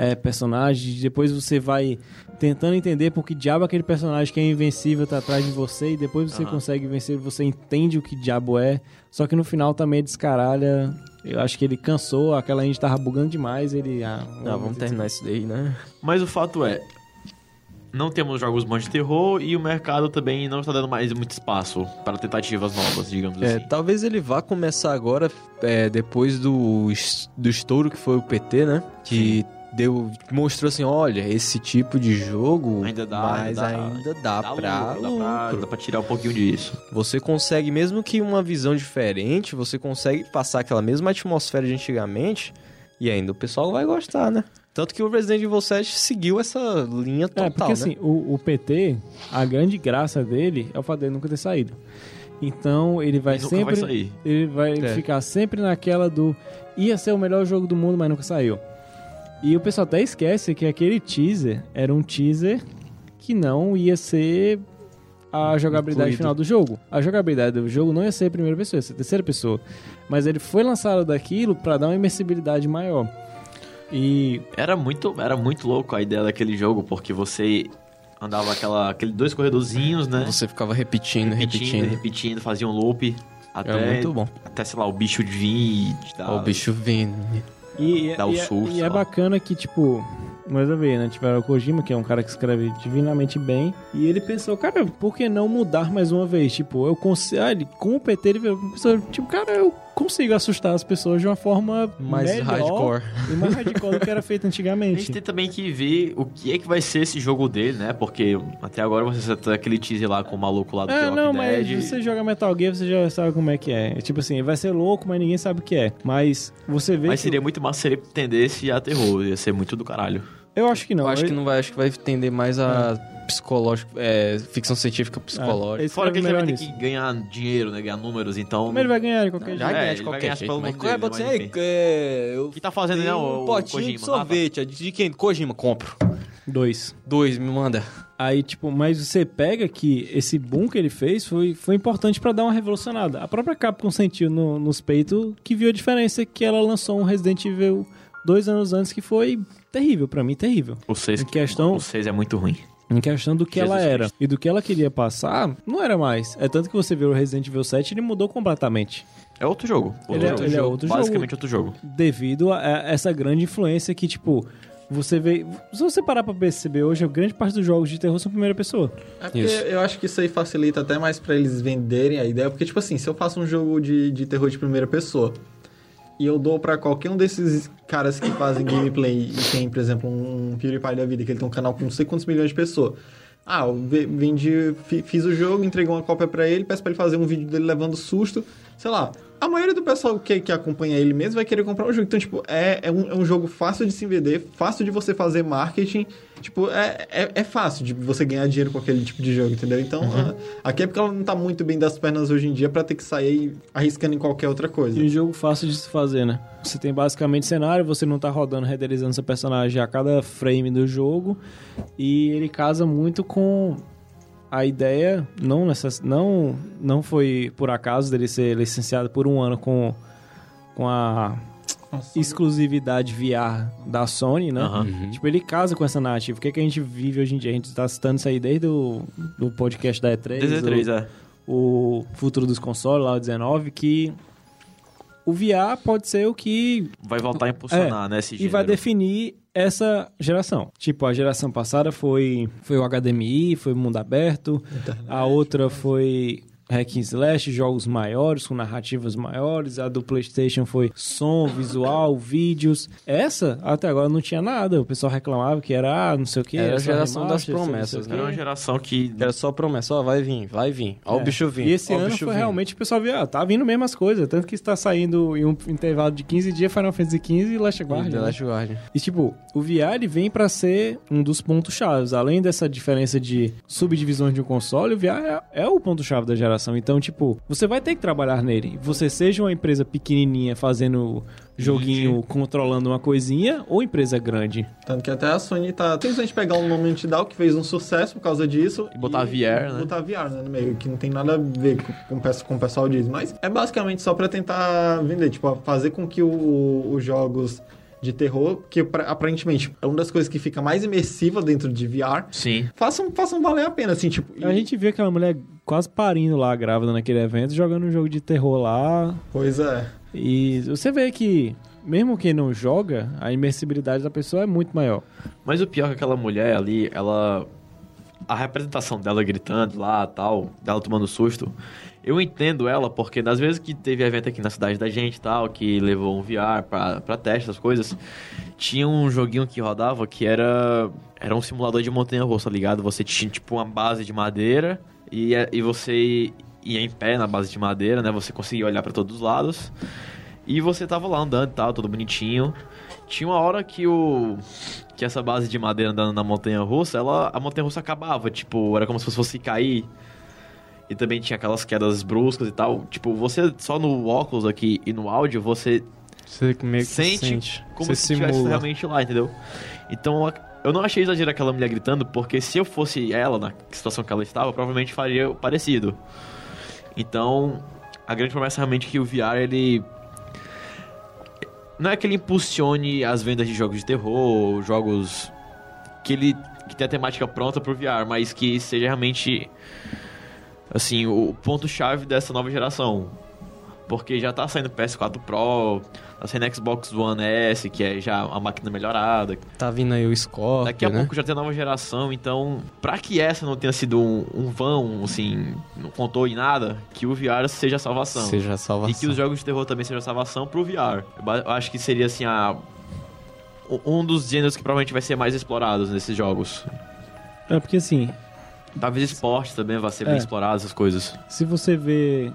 É, personagem, depois você vai tentando entender por que diabo aquele personagem que é invencível tá atrás de você e depois você Aham. consegue vencer, você entende o que diabo é. Só que no final também descaralha. Eu acho que ele cansou, aquela gente tava bugando demais, ele... Ah, Ah, vamos terminar isso daí, né? Mas o fato é, não temos jogos bons de terror e o mercado também não está dando mais muito espaço para tentativas novas, digamos É, assim. talvez ele vá começar agora, é, depois do, do estouro que foi o PT, né? Que deu, mostrou assim, olha, esse tipo de jogo, Ainda dá, mas ainda dá, ainda dá, Dá pra lucro, dá pra, lucro. dá pra tirar um pouquinho disso. Você consegue, mesmo que uma visão diferente, você consegue passar aquela mesma atmosfera de antigamente e ainda o pessoal vai gostar, né? Tanto que o Resident Evil 7 seguiu essa linha total, É, porque né? assim, o, o PT, a grande graça dele é o fato dele nunca ter saído. Então ele vai E nunca sempre. vai sair. Ele vai É. ficar sempre naquela do. Ia ser o melhor jogo do mundo, mas nunca saiu. E o pessoal até esquece que aquele teaser era um teaser que não ia ser a jogabilidade Incluído. final do jogo. A jogabilidade do jogo não ia ser a primeira pessoa, ia ser a terceira pessoa. Mas ele foi lançado daquilo pra dar uma imersibilidade maior. E Era muito, era muito louco a ideia daquele jogo, porque você andava aquela, aquele dois corredorzinhos, né? Você ficava repetindo, repetindo, repetindo. repetindo, fazia um loop. Até, É muito bom. Até, sei lá, o bicho vir e o bicho vindo. E, Dá o e, é- e é ó. bacana que, tipo, mais uma vez, né? Tiveram o Kojima, que é um cara que escreve divinamente bem. E ele pensou, cara, por que não mudar mais uma vez? Tipo, eu consigo. Ah, ele, com o PT, ele pensou, tipo, cara, eu consigo assustar as pessoas de uma forma Mais melhor hardcore. E mais hardcore do que era feito A gente antigamente. tem também que ver o que é que vai ser esse jogo dele, né? Porque até agora você só tem aquele teaser lá com o maluco lá do É, The não, mas Dead. você joga Metal Gear, você já sabe como é que é. É Tipo assim, vai ser louco, mas ninguém sabe o que é. Mas você vê Mas que- seria muito massa se ele tendesse a terror. Ia ser muito do caralho. Eu acho que não. eu acho que não vai, acho que vai tender mais a psicológico, é, ficção científica psicológica. ele Fora que ele melhor ter nisso. que ganhar dinheiro, né? Ganhar números, então... Como ele vai ganhar de qualquer Já jeito? É, ganha de qualquer jeito. pelo Mas qual é, dele, pode ser, é, eu que tá fazendo, né, um o- potinho Kojima? de sorvete. De quem? Kojima, compro. Dois. Dois, me manda. Aí, tipo, mas você pega que esse boom que ele fez foi, foi importante pra dar uma revolucionada. A própria Capcom sentiu no- nos peitos que viu a diferença que ela lançou um Resident Evil dois anos antes que foi terrível, pra mim, terrível. O 6 Em questão- o 6 é muito ruim. Em questão do que Jesus ela era Cristo. e do que ela queria passar, não era mais. É tanto que você vê o Resident Evil 7, ele mudou completamente. É outro jogo. Ele é- Outro ele é jogo. outro jogo. Basicamente outro jogo. Devido a, essa grande influência que, tipo, você vê. Se você parar pra perceber hoje, a grande parte dos jogos de terror são primeira pessoa. É porque Isso. eu acho que isso aí facilita até mais pra eles venderem a ideia, porque, tipo assim, se eu faço um jogo de, de terror de primeira pessoa e eu dou pra qualquer um desses caras que fazem gameplay e tem, por exemplo, um PewDiePie da vida, que ele tem um canal com não sei quantos milhões de pessoas. Ah, eu ve- vendi, fi- fiz o jogo, entreguei uma cópia pra ele, peço pra ele fazer um vídeo dele levando susto, sei lá. A maioria do pessoal que, que acompanha ele mesmo vai querer comprar o jogo. Então, tipo, é, é, um, é um jogo fácil de se vender, fácil de você fazer marketing. Tipo, é, é, é fácil de você ganhar dinheiro com aquele tipo de jogo, entendeu? Então, a, a Capcom ela não tá muito bem das pernas hoje em dia pra ter que sair arriscando em qualquer outra coisa. E um jogo fácil de se fazer, né? Você tem basicamente cenário, você não tá rodando, renderizando seu personagem a cada frame do jogo. E ele casa muito com a ideia, não, necess... não, não foi por acaso dele ser licenciado por um ano com, com a exclusividade VR da Sony, né? Aham. Tipo, ele casa com essa narrativa. O que, é que a gente vive hoje em dia? A gente tá citando isso aí desde o do podcast da E3. Desde o- 3 é. o futuro dos consoles, lá o 19, que o VR pode ser o que Vai voltar a impulsionar, né, esse É. e vai definir essa geração. Tipo, a geração passada foi, foi o HDMI, foi o mundo aberto, a outra foi hack and slash, jogos maiores, com narrativas maiores, a do Playstation foi som, visual, vídeos. Essa, até agora, não tinha nada. O pessoal reclamava que era, ah, não sei o que. Era a geração das remaster, o promessas, né? Era uma geração que... Era só promessa, ó, vai vir, vai vir. Ó o É. bicho vindo. E esse ó o ano foi vindo. realmente o pessoal viu, ah, tá vindo mesmo as coisas. Tanto que está saindo em um intervalo de 15 dias Final Fantasy XV e Last E Guardian. The né? Last Guardian. E tipo, o VR ele vem pra ser um dos pontos chaves. Além dessa diferença de subdivisões de um console, o VR é, é o ponto chave da geração. Geração. Então, tipo, você vai ter que trabalhar nele. Você seja uma empresa pequenininha fazendo joguinho, controlando uma coisinha, ou empresa grande. Tanto que até a Sony tá simplesmente pegar um nome antidown que fez um sucesso por causa disso. E botar VR, né? Botar VR, né, no meio, que não tem nada a ver com, com, o pessoal diz. Mas é basicamente só pra tentar vender, tipo, fazer com que o- os jogos de terror, que aparentemente é uma das coisas que fica mais imersiva dentro de VR, Sim. façam, façam valer a pena, assim, tipo... A e- gente vê aquela mulher quase parindo lá, grávida naquele evento, jogando um jogo de terror lá. Pois é. E você vê que, mesmo quem não joga, a imersibilidade da pessoa é muito maior. Mas o pior é que aquela mulher ali, ela. A representação dela gritando lá tal, dela tomando susto. Eu entendo ela, porque das vezes que teve evento aqui na cidade da gente e tal, que levou um VR pra, pra teste, essas coisas, tinha um joguinho que rodava que era. Era um simulador de montanha russa, ligado? Você tinha tipo uma base de madeira e, e você ia em pé na base de madeira, né? Você conseguia olhar pra todos os lados. E você tava lá andando e tal, todo bonitinho. Tinha uma hora que o. Que essa base de madeira andando na montanha russa, ela. A montanha russa acabava. Tipo, era como se fosse cair. E também tinha aquelas quedas bruscas e tal. Tipo, você só no óculos aqui e no áudio, você Você meio que sente, sente. como você se estivesse realmente lá, entendeu? Então, eu não achei exagero aquela mulher gritando, porque se eu fosse ela, na situação que ela estava, eu provavelmente faria parecido. Então, a grande promessa realmente é que o VR, ele... Não é que ele impulsione as vendas de jogos de terror, jogos que ele que tem a temática pronta pro VR, mas que seja realmente assim, o ponto-chave dessa nova geração. Porque já tá saindo PS4 Pro, tá saindo Xbox One S, que é já uma máquina melhorada. Tá vindo aí o Scorpio, Daqui a né? pouco já tem a nova geração, então, pra que essa não tenha sido um, um vão, assim, não contou em nada, que o VR seja a salvação. Seja a salvação. E que os jogos de terror também sejam a salvação pro VR. Eu acho que seria, assim, a... um dos gêneros que provavelmente vai ser mais explorados nesses jogos. É porque assim, Talvez esporte também vai ser É. bem explorado, essas coisas. se você vê.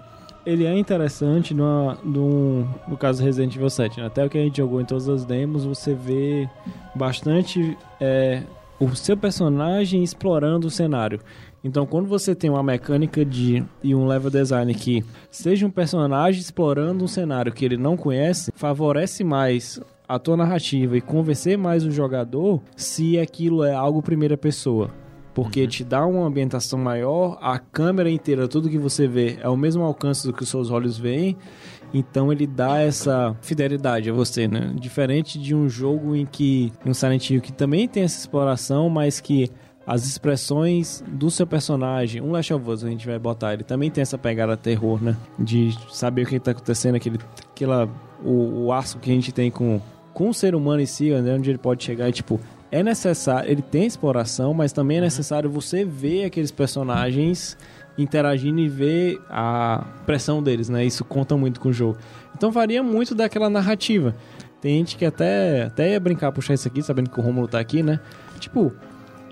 Ele é interessante no, no, no caso do Resident Evil 7. né? Até o que a gente jogou em todas as demos, você vê bastante é, o seu personagem explorando o cenário. Então, quando você tem uma mecânica de e um level design que seja um personagem explorando um cenário que ele não conhece, favorece mais a tua narrativa e convencer mais o jogador se aquilo é algo primeira pessoa. Porque te dá uma ambientação maior, a câmera inteira, tudo que você vê é o mesmo alcance do que os seus olhos veem. Então ele dá essa fidelidade a você, né? Diferente de um jogo em que um Silent Hill que também tem essa exploração, mas que as expressões do seu personagem, um Last of Us a gente vai botar, ele também tem essa pegada terror, né? De saber o que está acontecendo, aquele, aquela, o, o aço que a gente tem com, com o ser humano em si, né? onde ele pode chegar e tipo, é necessário, ele tem exploração, mas também é necessário você ver aqueles personagens interagindo e ver a pressão deles, né? Isso conta muito com o jogo. Então varia muito daquela narrativa. Tem gente que até, até ia brincar, puxar isso aqui, sabendo que o Romulo tá aqui, né? Tipo,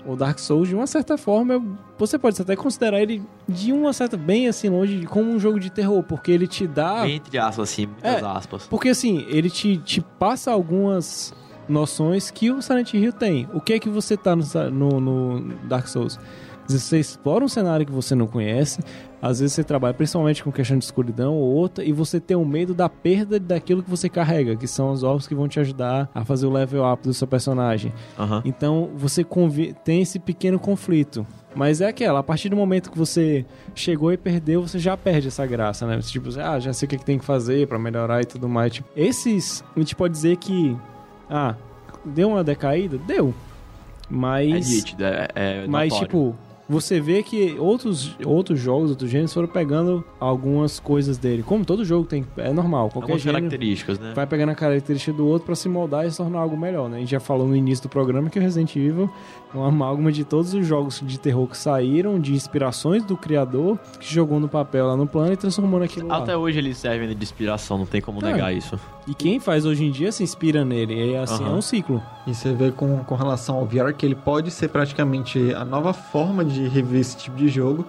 o Dark Souls, de uma certa forma, você pode até considerar ele de uma certa, bem assim, longe, como um jogo de terror, porque ele te dá... Bem entre aspas, assim, muitas É. aspas. Porque assim, ele te, te passa algumas noções que o Silent Hill tem. O que é que você tá no, no, no Dark Souls? Você explora um cenário que você não conhece, às vezes você trabalha principalmente com questão de escuridão ou outra, e você tem o medo da perda daquilo que você carrega, que são os ovos que vão te ajudar a fazer o level up do seu personagem. Aham. Então você tem esse pequeno conflito. Mas é aquela, a partir do momento que você chegou e perdeu, você já perde essa graça, né? Você, Tipo, ah, já sei o que, que tem que fazer pra melhorar e tudo mais. Tipo, esses, a gente pode dizer que, ah, deu uma decaída? Deu. É Mas, nítido, é, é mas notório. tipo, você vê que outros, outros jogos, outros gêneros foram pegando algumas coisas dele. Como todo jogo tem, é normal, qualquer Algumas características, né? vai pegando a característica do outro pra se moldar e se tornar algo melhor, né? A gente já falou no início do programa que o Resident Evil uma amálgama de todos os jogos de terror que saíram, de inspirações do criador, que jogou no papel lá no plano e transformou naquilo lá. Até hoje eles servem de inspiração, não tem como É. negar isso. E quem faz hoje em dia se inspira nele, e assim, Aham. é um ciclo. E você vê com, com relação ao VR que ele pode ser praticamente a nova forma de rever esse tipo de jogo.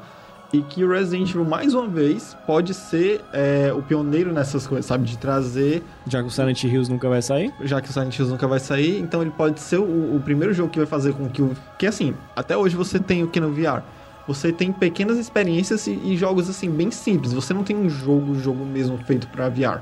E que o Resident Evil, mais uma vez, pode ser é, o pioneiro nessas coisas, sabe? De trazer, Já que o Silent Hills nunca vai sair. já que o Silent Hills nunca vai sair, então ele pode ser o, o primeiro jogo que vai fazer com que o. Que assim, até hoje você tem o que no VR? você tem pequenas experiências e, e jogos assim bem simples. Você não tem um jogo, jogo mesmo feito para VR.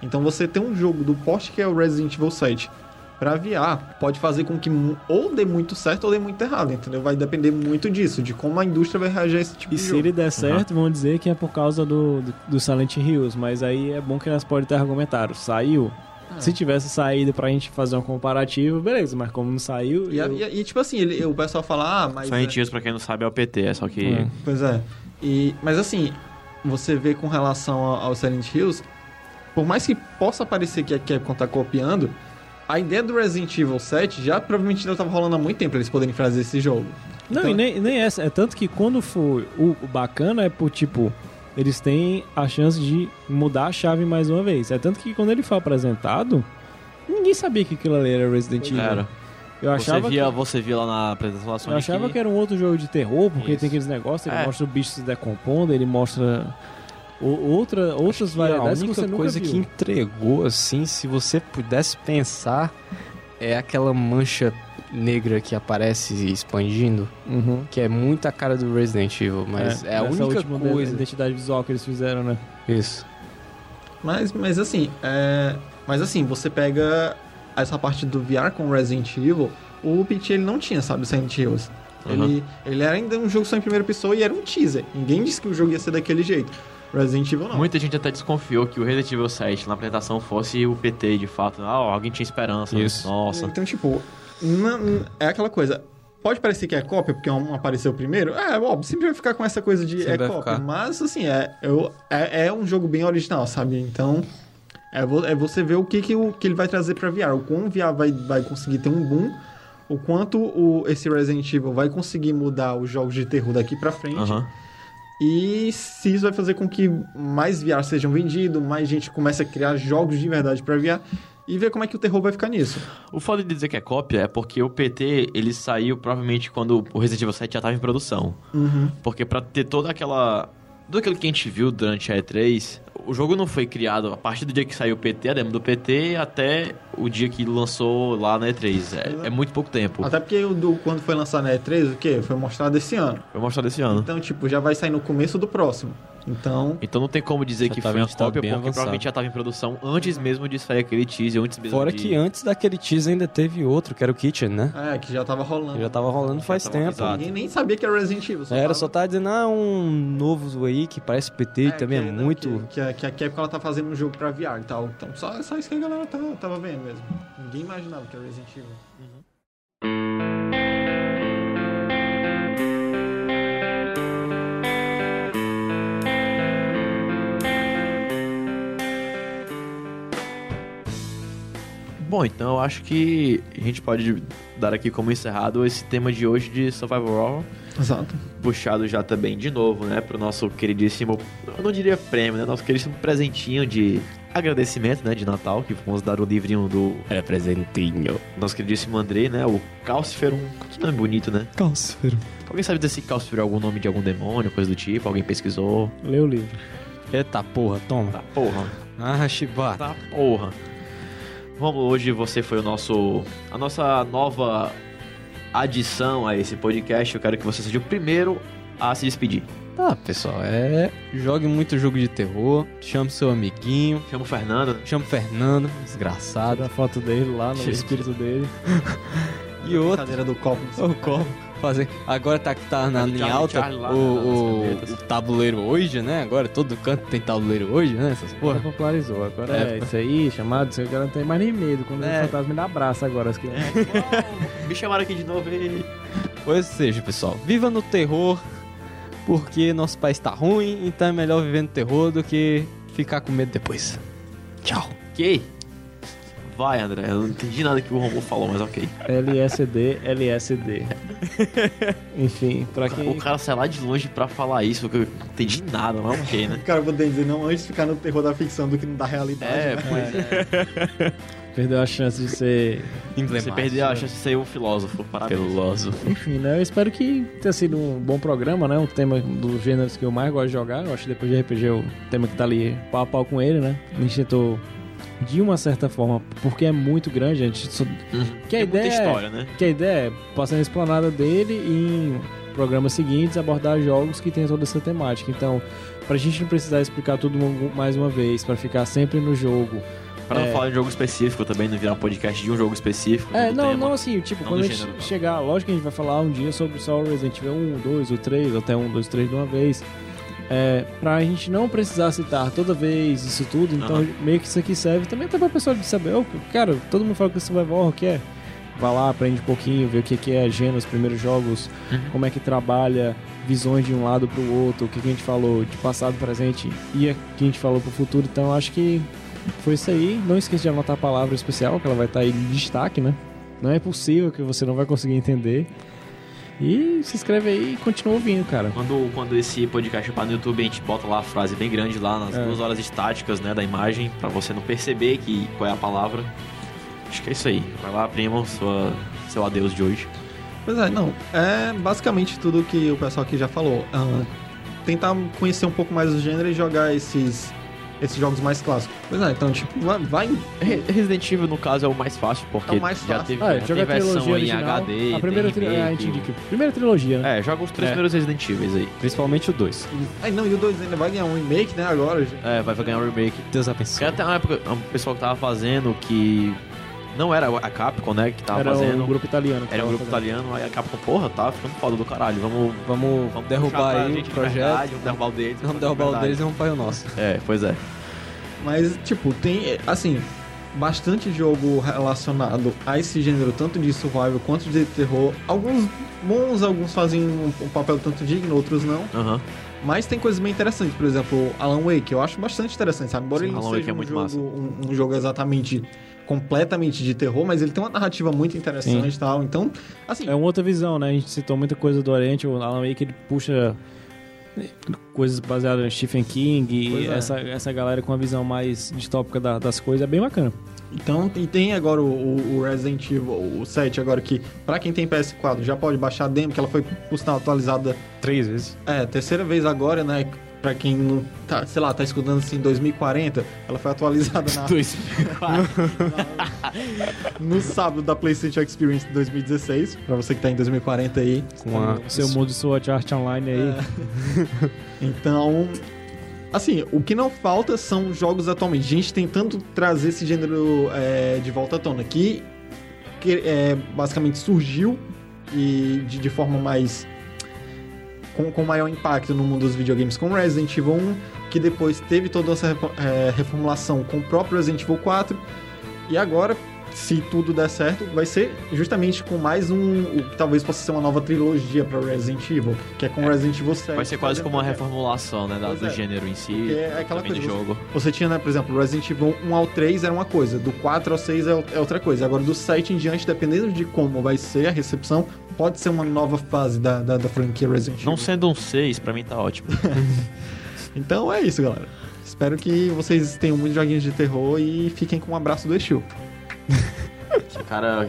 Então você tem um jogo do porte que é o Resident Evil 7 para VR, pode fazer com que ou dê muito certo ou dê muito errado, entendeu? Vai depender muito disso, de como a indústria vai reagir a esse tipo E de se jogo. ele der certo, vão dizer que é por causa do, do, do Silent Hills, mas aí é bom que elas podem ter argumentado. Saiu. Ah. Se tivesse saído pra gente fazer um comparativo, beleza, mas como não saiu. E, eu- e e, tipo assim, ele- o pessoal fala, ah, mas. é- Silent Hills, pra quem não sabe, é o PT, é só que... É. Pois é. E, mas assim, você vê com relação ao, ao Silent Hills, por mais que possa parecer que a Capcom tá copiando, a ideia do Resident Evil 7 já provavelmente já tava rolando há muito tempo pra eles poderem fazer esse jogo. Não, Então- e nem, nem essa. É tanto que quando for. O, o bacana é por tipo. Eles têm a chance de mudar a chave mais uma vez. É tanto que quando ele foi apresentado, ninguém sabia que aquilo ali era Resident Evil. Era. Eu Você achava via, que. você via lá na apresentação Eu achava que era um outro jogo de terror, porque Isso. tem aqueles negócios, ele É. mostra o bicho se decompondo, ele mostra outra, outras E a variedades que única nunca coisa viu. que entregou, assim, se você pudesse pensar, é aquela mancha negra que aparece expandindo, Uhum. que é muito a cara do Resident Evil, mas é, a nessa única coisa. identidade visual que eles fizeram, né? Isso. Mas, mas assim, é... mas assim, você pega essa parte do VR com Resident Evil, o PT ele não tinha, sabe, o Silent Hills. Ele, ele era ainda um jogo só em primeira pessoa e era um teaser. Ninguém disse que o jogo ia ser daquele jeito. Resident Evil não. Muita gente até desconfiou que o Resident Evil 7 na apresentação fosse o PT, de fato. Ah, alguém tinha esperança. Isso. Nossa. Então, tipo, não- é aquela coisa. Pode parecer que é cópia, porque um apareceu primeiro. É, óbvio, sempre vai ficar com essa coisa de Sempre é cópia. ficar. Mas, assim, é, eu- é, é um jogo bem original, sabe? Então, é, vo- é você ver o que, que, o, que ele vai trazer pra VR. O quão o VR vai, vai conseguir ter um boom. O quanto o, esse Resident Evil vai conseguir mudar os jogos de terror daqui pra frente. Aham. E se isso vai fazer com que mais VR sejam vendidos, mais gente comece a criar jogos de verdade pra VR. E ver como é que o terror vai ficar nisso. O foda de dizer que é cópia é porque o PT, ele saiu provavelmente quando o Resident Evil 7 já tava em produção. Uhum. Porque pra ter toda aquela... Tudo aquilo que a gente viu durante a E3, o jogo não foi criado a partir do dia que saiu o PT, a demo do PT, até o dia que lançou lá na E3. É, é muito pouco tempo. Até porque do, quando foi lançado na E3, o quê? Foi mostrado esse ano. Foi mostrado esse ano. Então, tipo, já vai sair no começo do próximo. Então, Então não tem como dizer que tá foi uma tá cópia, porque avançado. provavelmente já tava em produção antes mesmo de sair aquele teaser, antes mesmo Fora de... que antes daquele teaser ainda teve outro, que era o Kitchen, né? é, que já tava rolando. Já tava rolando Já faz tava tempo. avisado. Ninguém nem sabia que era Resident Evil. Era tava- só tá dizendo, ah, um novo aí que parece PT, também é que, não, muito. Que, que, a- que a Capcom ela tá fazendo um jogo pra VR e tal. Então, só, só isso que a galera tá- tava vendo mesmo. Ninguém imaginava que era Resident Evil. Bom, então eu acho que a gente pode dar aqui como encerrado esse tema de hoje de Survival Horror. Exato. Puxado já também de novo, né, pro nosso queridíssimo, eu não diria prêmio, né, nosso queridíssimo presentinho de agradecimento, né, de Natal, que vamos dar o livrinho do É presentinho. nosso queridíssimo Andrei, né, o Calciferum, que nome bonito, né? Calcífero. Alguém sabe dizer se Calciferum é algum nome de algum demônio, coisa do tipo? Alguém pesquisou? Lê o livro. Eita porra, toma. Tá porra. Ah, Shibata. Tá porra. Vamos, hoje você foi o nosso. A nossa nova adição a esse podcast. Eu quero que você seja o primeiro a se despedir. Tá, pessoal, é. Jogue muito jogo de terror, chame seu amiguinho, Chama o Fernando. chame o Fernando, desgraçado. a foto dele lá no espírito dele. E outro. Cadeira do copo. O copo. Fazer. Agora tá que tá na, em Charlie, alta Charlie lá o, o, o tabuleiro hoje, né? Agora todo canto tem tabuleiro hoje, né? Essas Agora porra. popularizou. Agora É, é, isso aí, chamado, isso cara não tem mais nem medo. Quando É. o fantasma me dá abraço agora. As crianças. Me chamaram aqui de novo e. Pois seja, pessoal. Viva no terror, porque nosso país tá ruim, então é melhor viver no terror do que ficar com medo depois. Tchau. Ok. Vai, André. Eu não entendi nada que o Romulo falou, mas ok. LSD, LSD. Enfim, pra quem. O cara sai lá de longe pra falar isso, que eu não entendi nada, mas ok, né? Cara, eu vou dizer, não antes de ficar no terror da ficção do que no da realidade. É, né? pois é. Perdeu a chance de ser. Você perdeu a chance de ser um filósofo. Parabéns. Filósofo. Enfim, né? Eu espero que tenha sido um bom programa, né? Um tema dos gêneros que eu mais gosto de jogar. Eu acho que depois de RPG é o tema que tá ali pau a pau com ele, né? A gente tentou, de uma certa forma, porque é muito grande, a gente só... Uhum. Que a Tem ideia é- história, né? Que a ideia é passar a esplanada dele em programas seguintes, abordar jogos que tem toda essa temática. Então, pra gente não precisar explicar tudo mais uma vez, pra ficar sempre no jogo. Pra não É. falar de jogo específico também, não virar um podcast de um jogo específico. É, do não, tema. não assim, tipo, Não quando do a gente gênero, chegar, lógico que a gente vai falar um dia sobre só Resident Evil 1, 2, o 3, ou até 1, 2, 3 de uma vez. É, pra gente não precisar citar toda vez isso tudo, então Aham. meio que isso aqui serve também até pra pessoa de saber, ô, cara, todo mundo fala que isso vai horror, o que é? Vai lá, aprende um pouquinho, vê o que é gênero, os primeiros jogos, Uhum. como é que trabalha, visões de um lado pro outro, o que, que a gente falou de passado, presente e o que a gente falou pro futuro. Então acho que foi isso aí. Não esqueça de anotar a palavra especial, que ela vai estar aí em destaque, né? Não é possível que você não vai conseguir entender. E se inscreve aí e continua ouvindo, cara. Quando, quando esse podcast para no YouTube, a gente bota lá a frase bem grande lá nas É. duas horas estáticas, né, da imagem, pra você não perceber que, qual é a palavra. Acho que é isso aí. Vai lá, prima, sua, seu adeus de hoje. Pois é, não. É basicamente tudo que o pessoal aqui já falou. Ah, tentar conhecer um pouco mais do gênero e jogar esses, esses jogos mais clássicos. Pois é, então, tipo, vai. vai Re- Resident Evil, no caso, é o mais fácil, porque É mais já fácil. teve, Ah, já a versão trilogia em original. HD, a primeira, tri... é, a remake. gente indica. Primeira trilogia, né? É, joga os três É. primeiros Resident Evil aí. Principalmente o 2. Aí não, e o 2 ainda vai ganhar um remake, né? Agora, gente. É, vai ganhar um remake. Deus abençoe. até uma época, um pessoal que tava fazendo que. Não era a Capcom, né? Que tava Era fazendo. um grupo italiano. Era um grupo fazendo. italiano, aí a Capcom, porra, tá ficando foda do caralho. Vamos, Vamos, vamos derrubar aí gente o de projeto. verdade, Vamos derrubar o deles. Vamos derrubar o deles e vamos para o nosso. É, pois é. Mas, tipo, tem, assim, bastante jogo relacionado a esse gênero, tanto de survival quanto de terror. Alguns bons, alguns fazem um, um papel tanto digno, outros não. Aham. Mas tem coisas bem interessantes, por exemplo, Alan Wake, eu acho bastante interessante, sabe? Embora Sim, ele não Alan Wake seja é um, muito jogo, um, um jogo exatamente completamente de terror, mas ele tem uma narrativa muito interessante e tal. Então, assim, É uma outra visão, né? A gente citou muita coisa do Oriente, o Alan Wake ele puxa coisas baseadas em Stephen King e é. essa, essa galera com a visão mais distópica da- das coisas é bem bacana. Então, e tem agora o, o- Resident Evil, o 7 agora que, pra quem tem PS4, já pode baixar a demo, que ela foi, por sinal, atualizada, Três vezes. é, terceira vez agora, né? Pra quem não tá, sei lá, tá escutando assim, em 2040, ela foi atualizada na, 2004. no sábado da PlayStation Experience de 2016, pra você que tá em 2040 aí. Com a... O seu mundo Sword Art Online aí. É. Então, assim, o que não falta são jogos atualmente. A gente tentando trazer esse gênero é, de volta à tona, que, que é, basicamente surgiu e de, de forma mais. Com, com maior impacto no mundo dos videogames com Resident Evil 1, que depois teve toda essa é, reformulação com o próprio Resident Evil 4, e agora, se tudo der certo, vai ser justamente com mais um. O que talvez possa ser uma nova trilogia para Resident Evil, que é com Resident Evil 7. Vai ser quase como uma reformulação, né? da- do é. gênero em si. Porque é aquela coisa, do jogo. Você tinha, né, por exemplo, Resident Evil 1 ao 3 era uma coisa, do 4 ao 6 é é outra coisa. Agora, do 7 em diante, dependendo de como vai ser a recepção, pode ser uma nova fase da, da, da franquia Resident Evil. Não sendo um 6, pra mim tá ótimo. Então é isso, galera. Espero que vocês tenham muitos joguinhos de terror e fiquem com um abraço do Exu. Esse cara.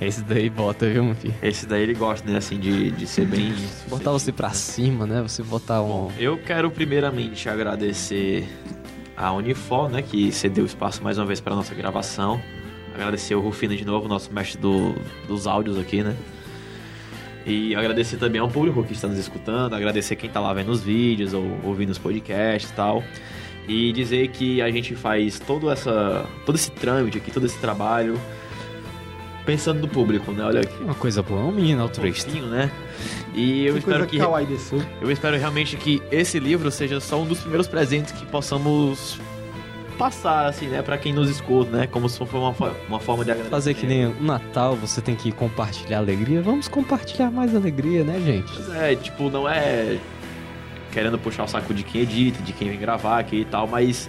Esse daí bota, viu, meu filho? Esse daí ele gosta, né? Assim, de, de ser bem. Botar você pra cima, né? Você botar um... Bom, eu quero primeiramente agradecer a Unifor, né, que cedeu espaço mais uma vez para nossa gravação. Agradecer o Rufino de novo, nosso mestre do- dos áudios aqui, né? E agradecer também ao público que está nos escutando, agradecer quem está lá vendo os vídeos ou ouvindo os podcasts e tal. E dizer que a gente faz todo, essa, todo esse trâmite aqui, todo esse trabalho pensando no público, né? Olha aqui. Uma coisa boa, um menino altruísta. Fofinho, né? E eu Que espero que eu espero realmente que esse livro seja só um dos primeiros presentes que possamos passar, assim, né, pra quem nos escuta, né, como se fosse uma, uma forma de agradecer. Fazer que nem o Natal, você tem que compartilhar alegria. Vamos compartilhar mais alegria, né, gente? Mas é, tipo, não é querendo puxar o saco de quem edita, de quem vem gravar aqui e tal, mas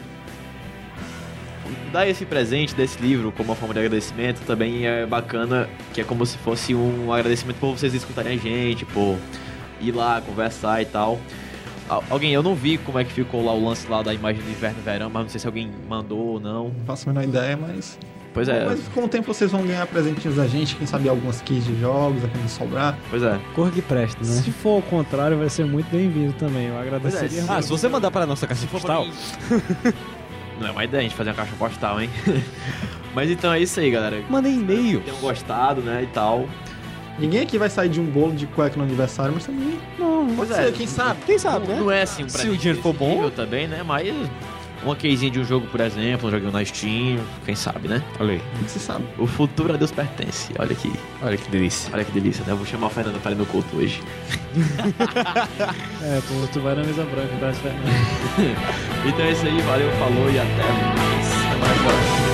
dar esse presente desse livro como uma forma de agradecimento também é bacana, que é como se fosse um agradecimento por vocês escutarem a gente, por ir lá, conversar e tal. Al- Alguém, eu não vi como é que ficou lá o lance lá da imagem do inverno e verão, mas não sei se alguém mandou ou não. Não faço a menor ideia, mas. Pois é, Mas com o tempo vocês vão ganhar presentinhos da gente, quem sabe algumas keys de jogos, de sobrar. pois é. Corra que presta, né? Se for ao contrário, vai ser muito bem-vindo também. Eu agradeceria é, muito. Ah, se você mandar pra nossa caixa pra postal, Não é uma ideia a gente fazer uma caixa postal, hein? Mas então é isso aí, galera. manda e-mail. Tenham gostado, né, e tal. Ninguém aqui vai sair de um bolo de cueca no aniversário, mas também. Não, Pois pode é. ser, quem sabe? Quem sabe, né? Não é assim um Se o dinheiro for bom. também, né? Mas uma casezinha de um jogo, por exemplo, um joguinho na Steam, quem sabe, né? Olha aí. Você sabe. O futuro a Deus pertence. Olha aqui. Olha que delícia. Olha que delícia, né? Eu vou chamar o Fernando para ir no culto hoje. É, pô, tu vai na mesa branca, tá? Fernando? Então é isso aí, valeu, falou e até mais. Até mais, galera.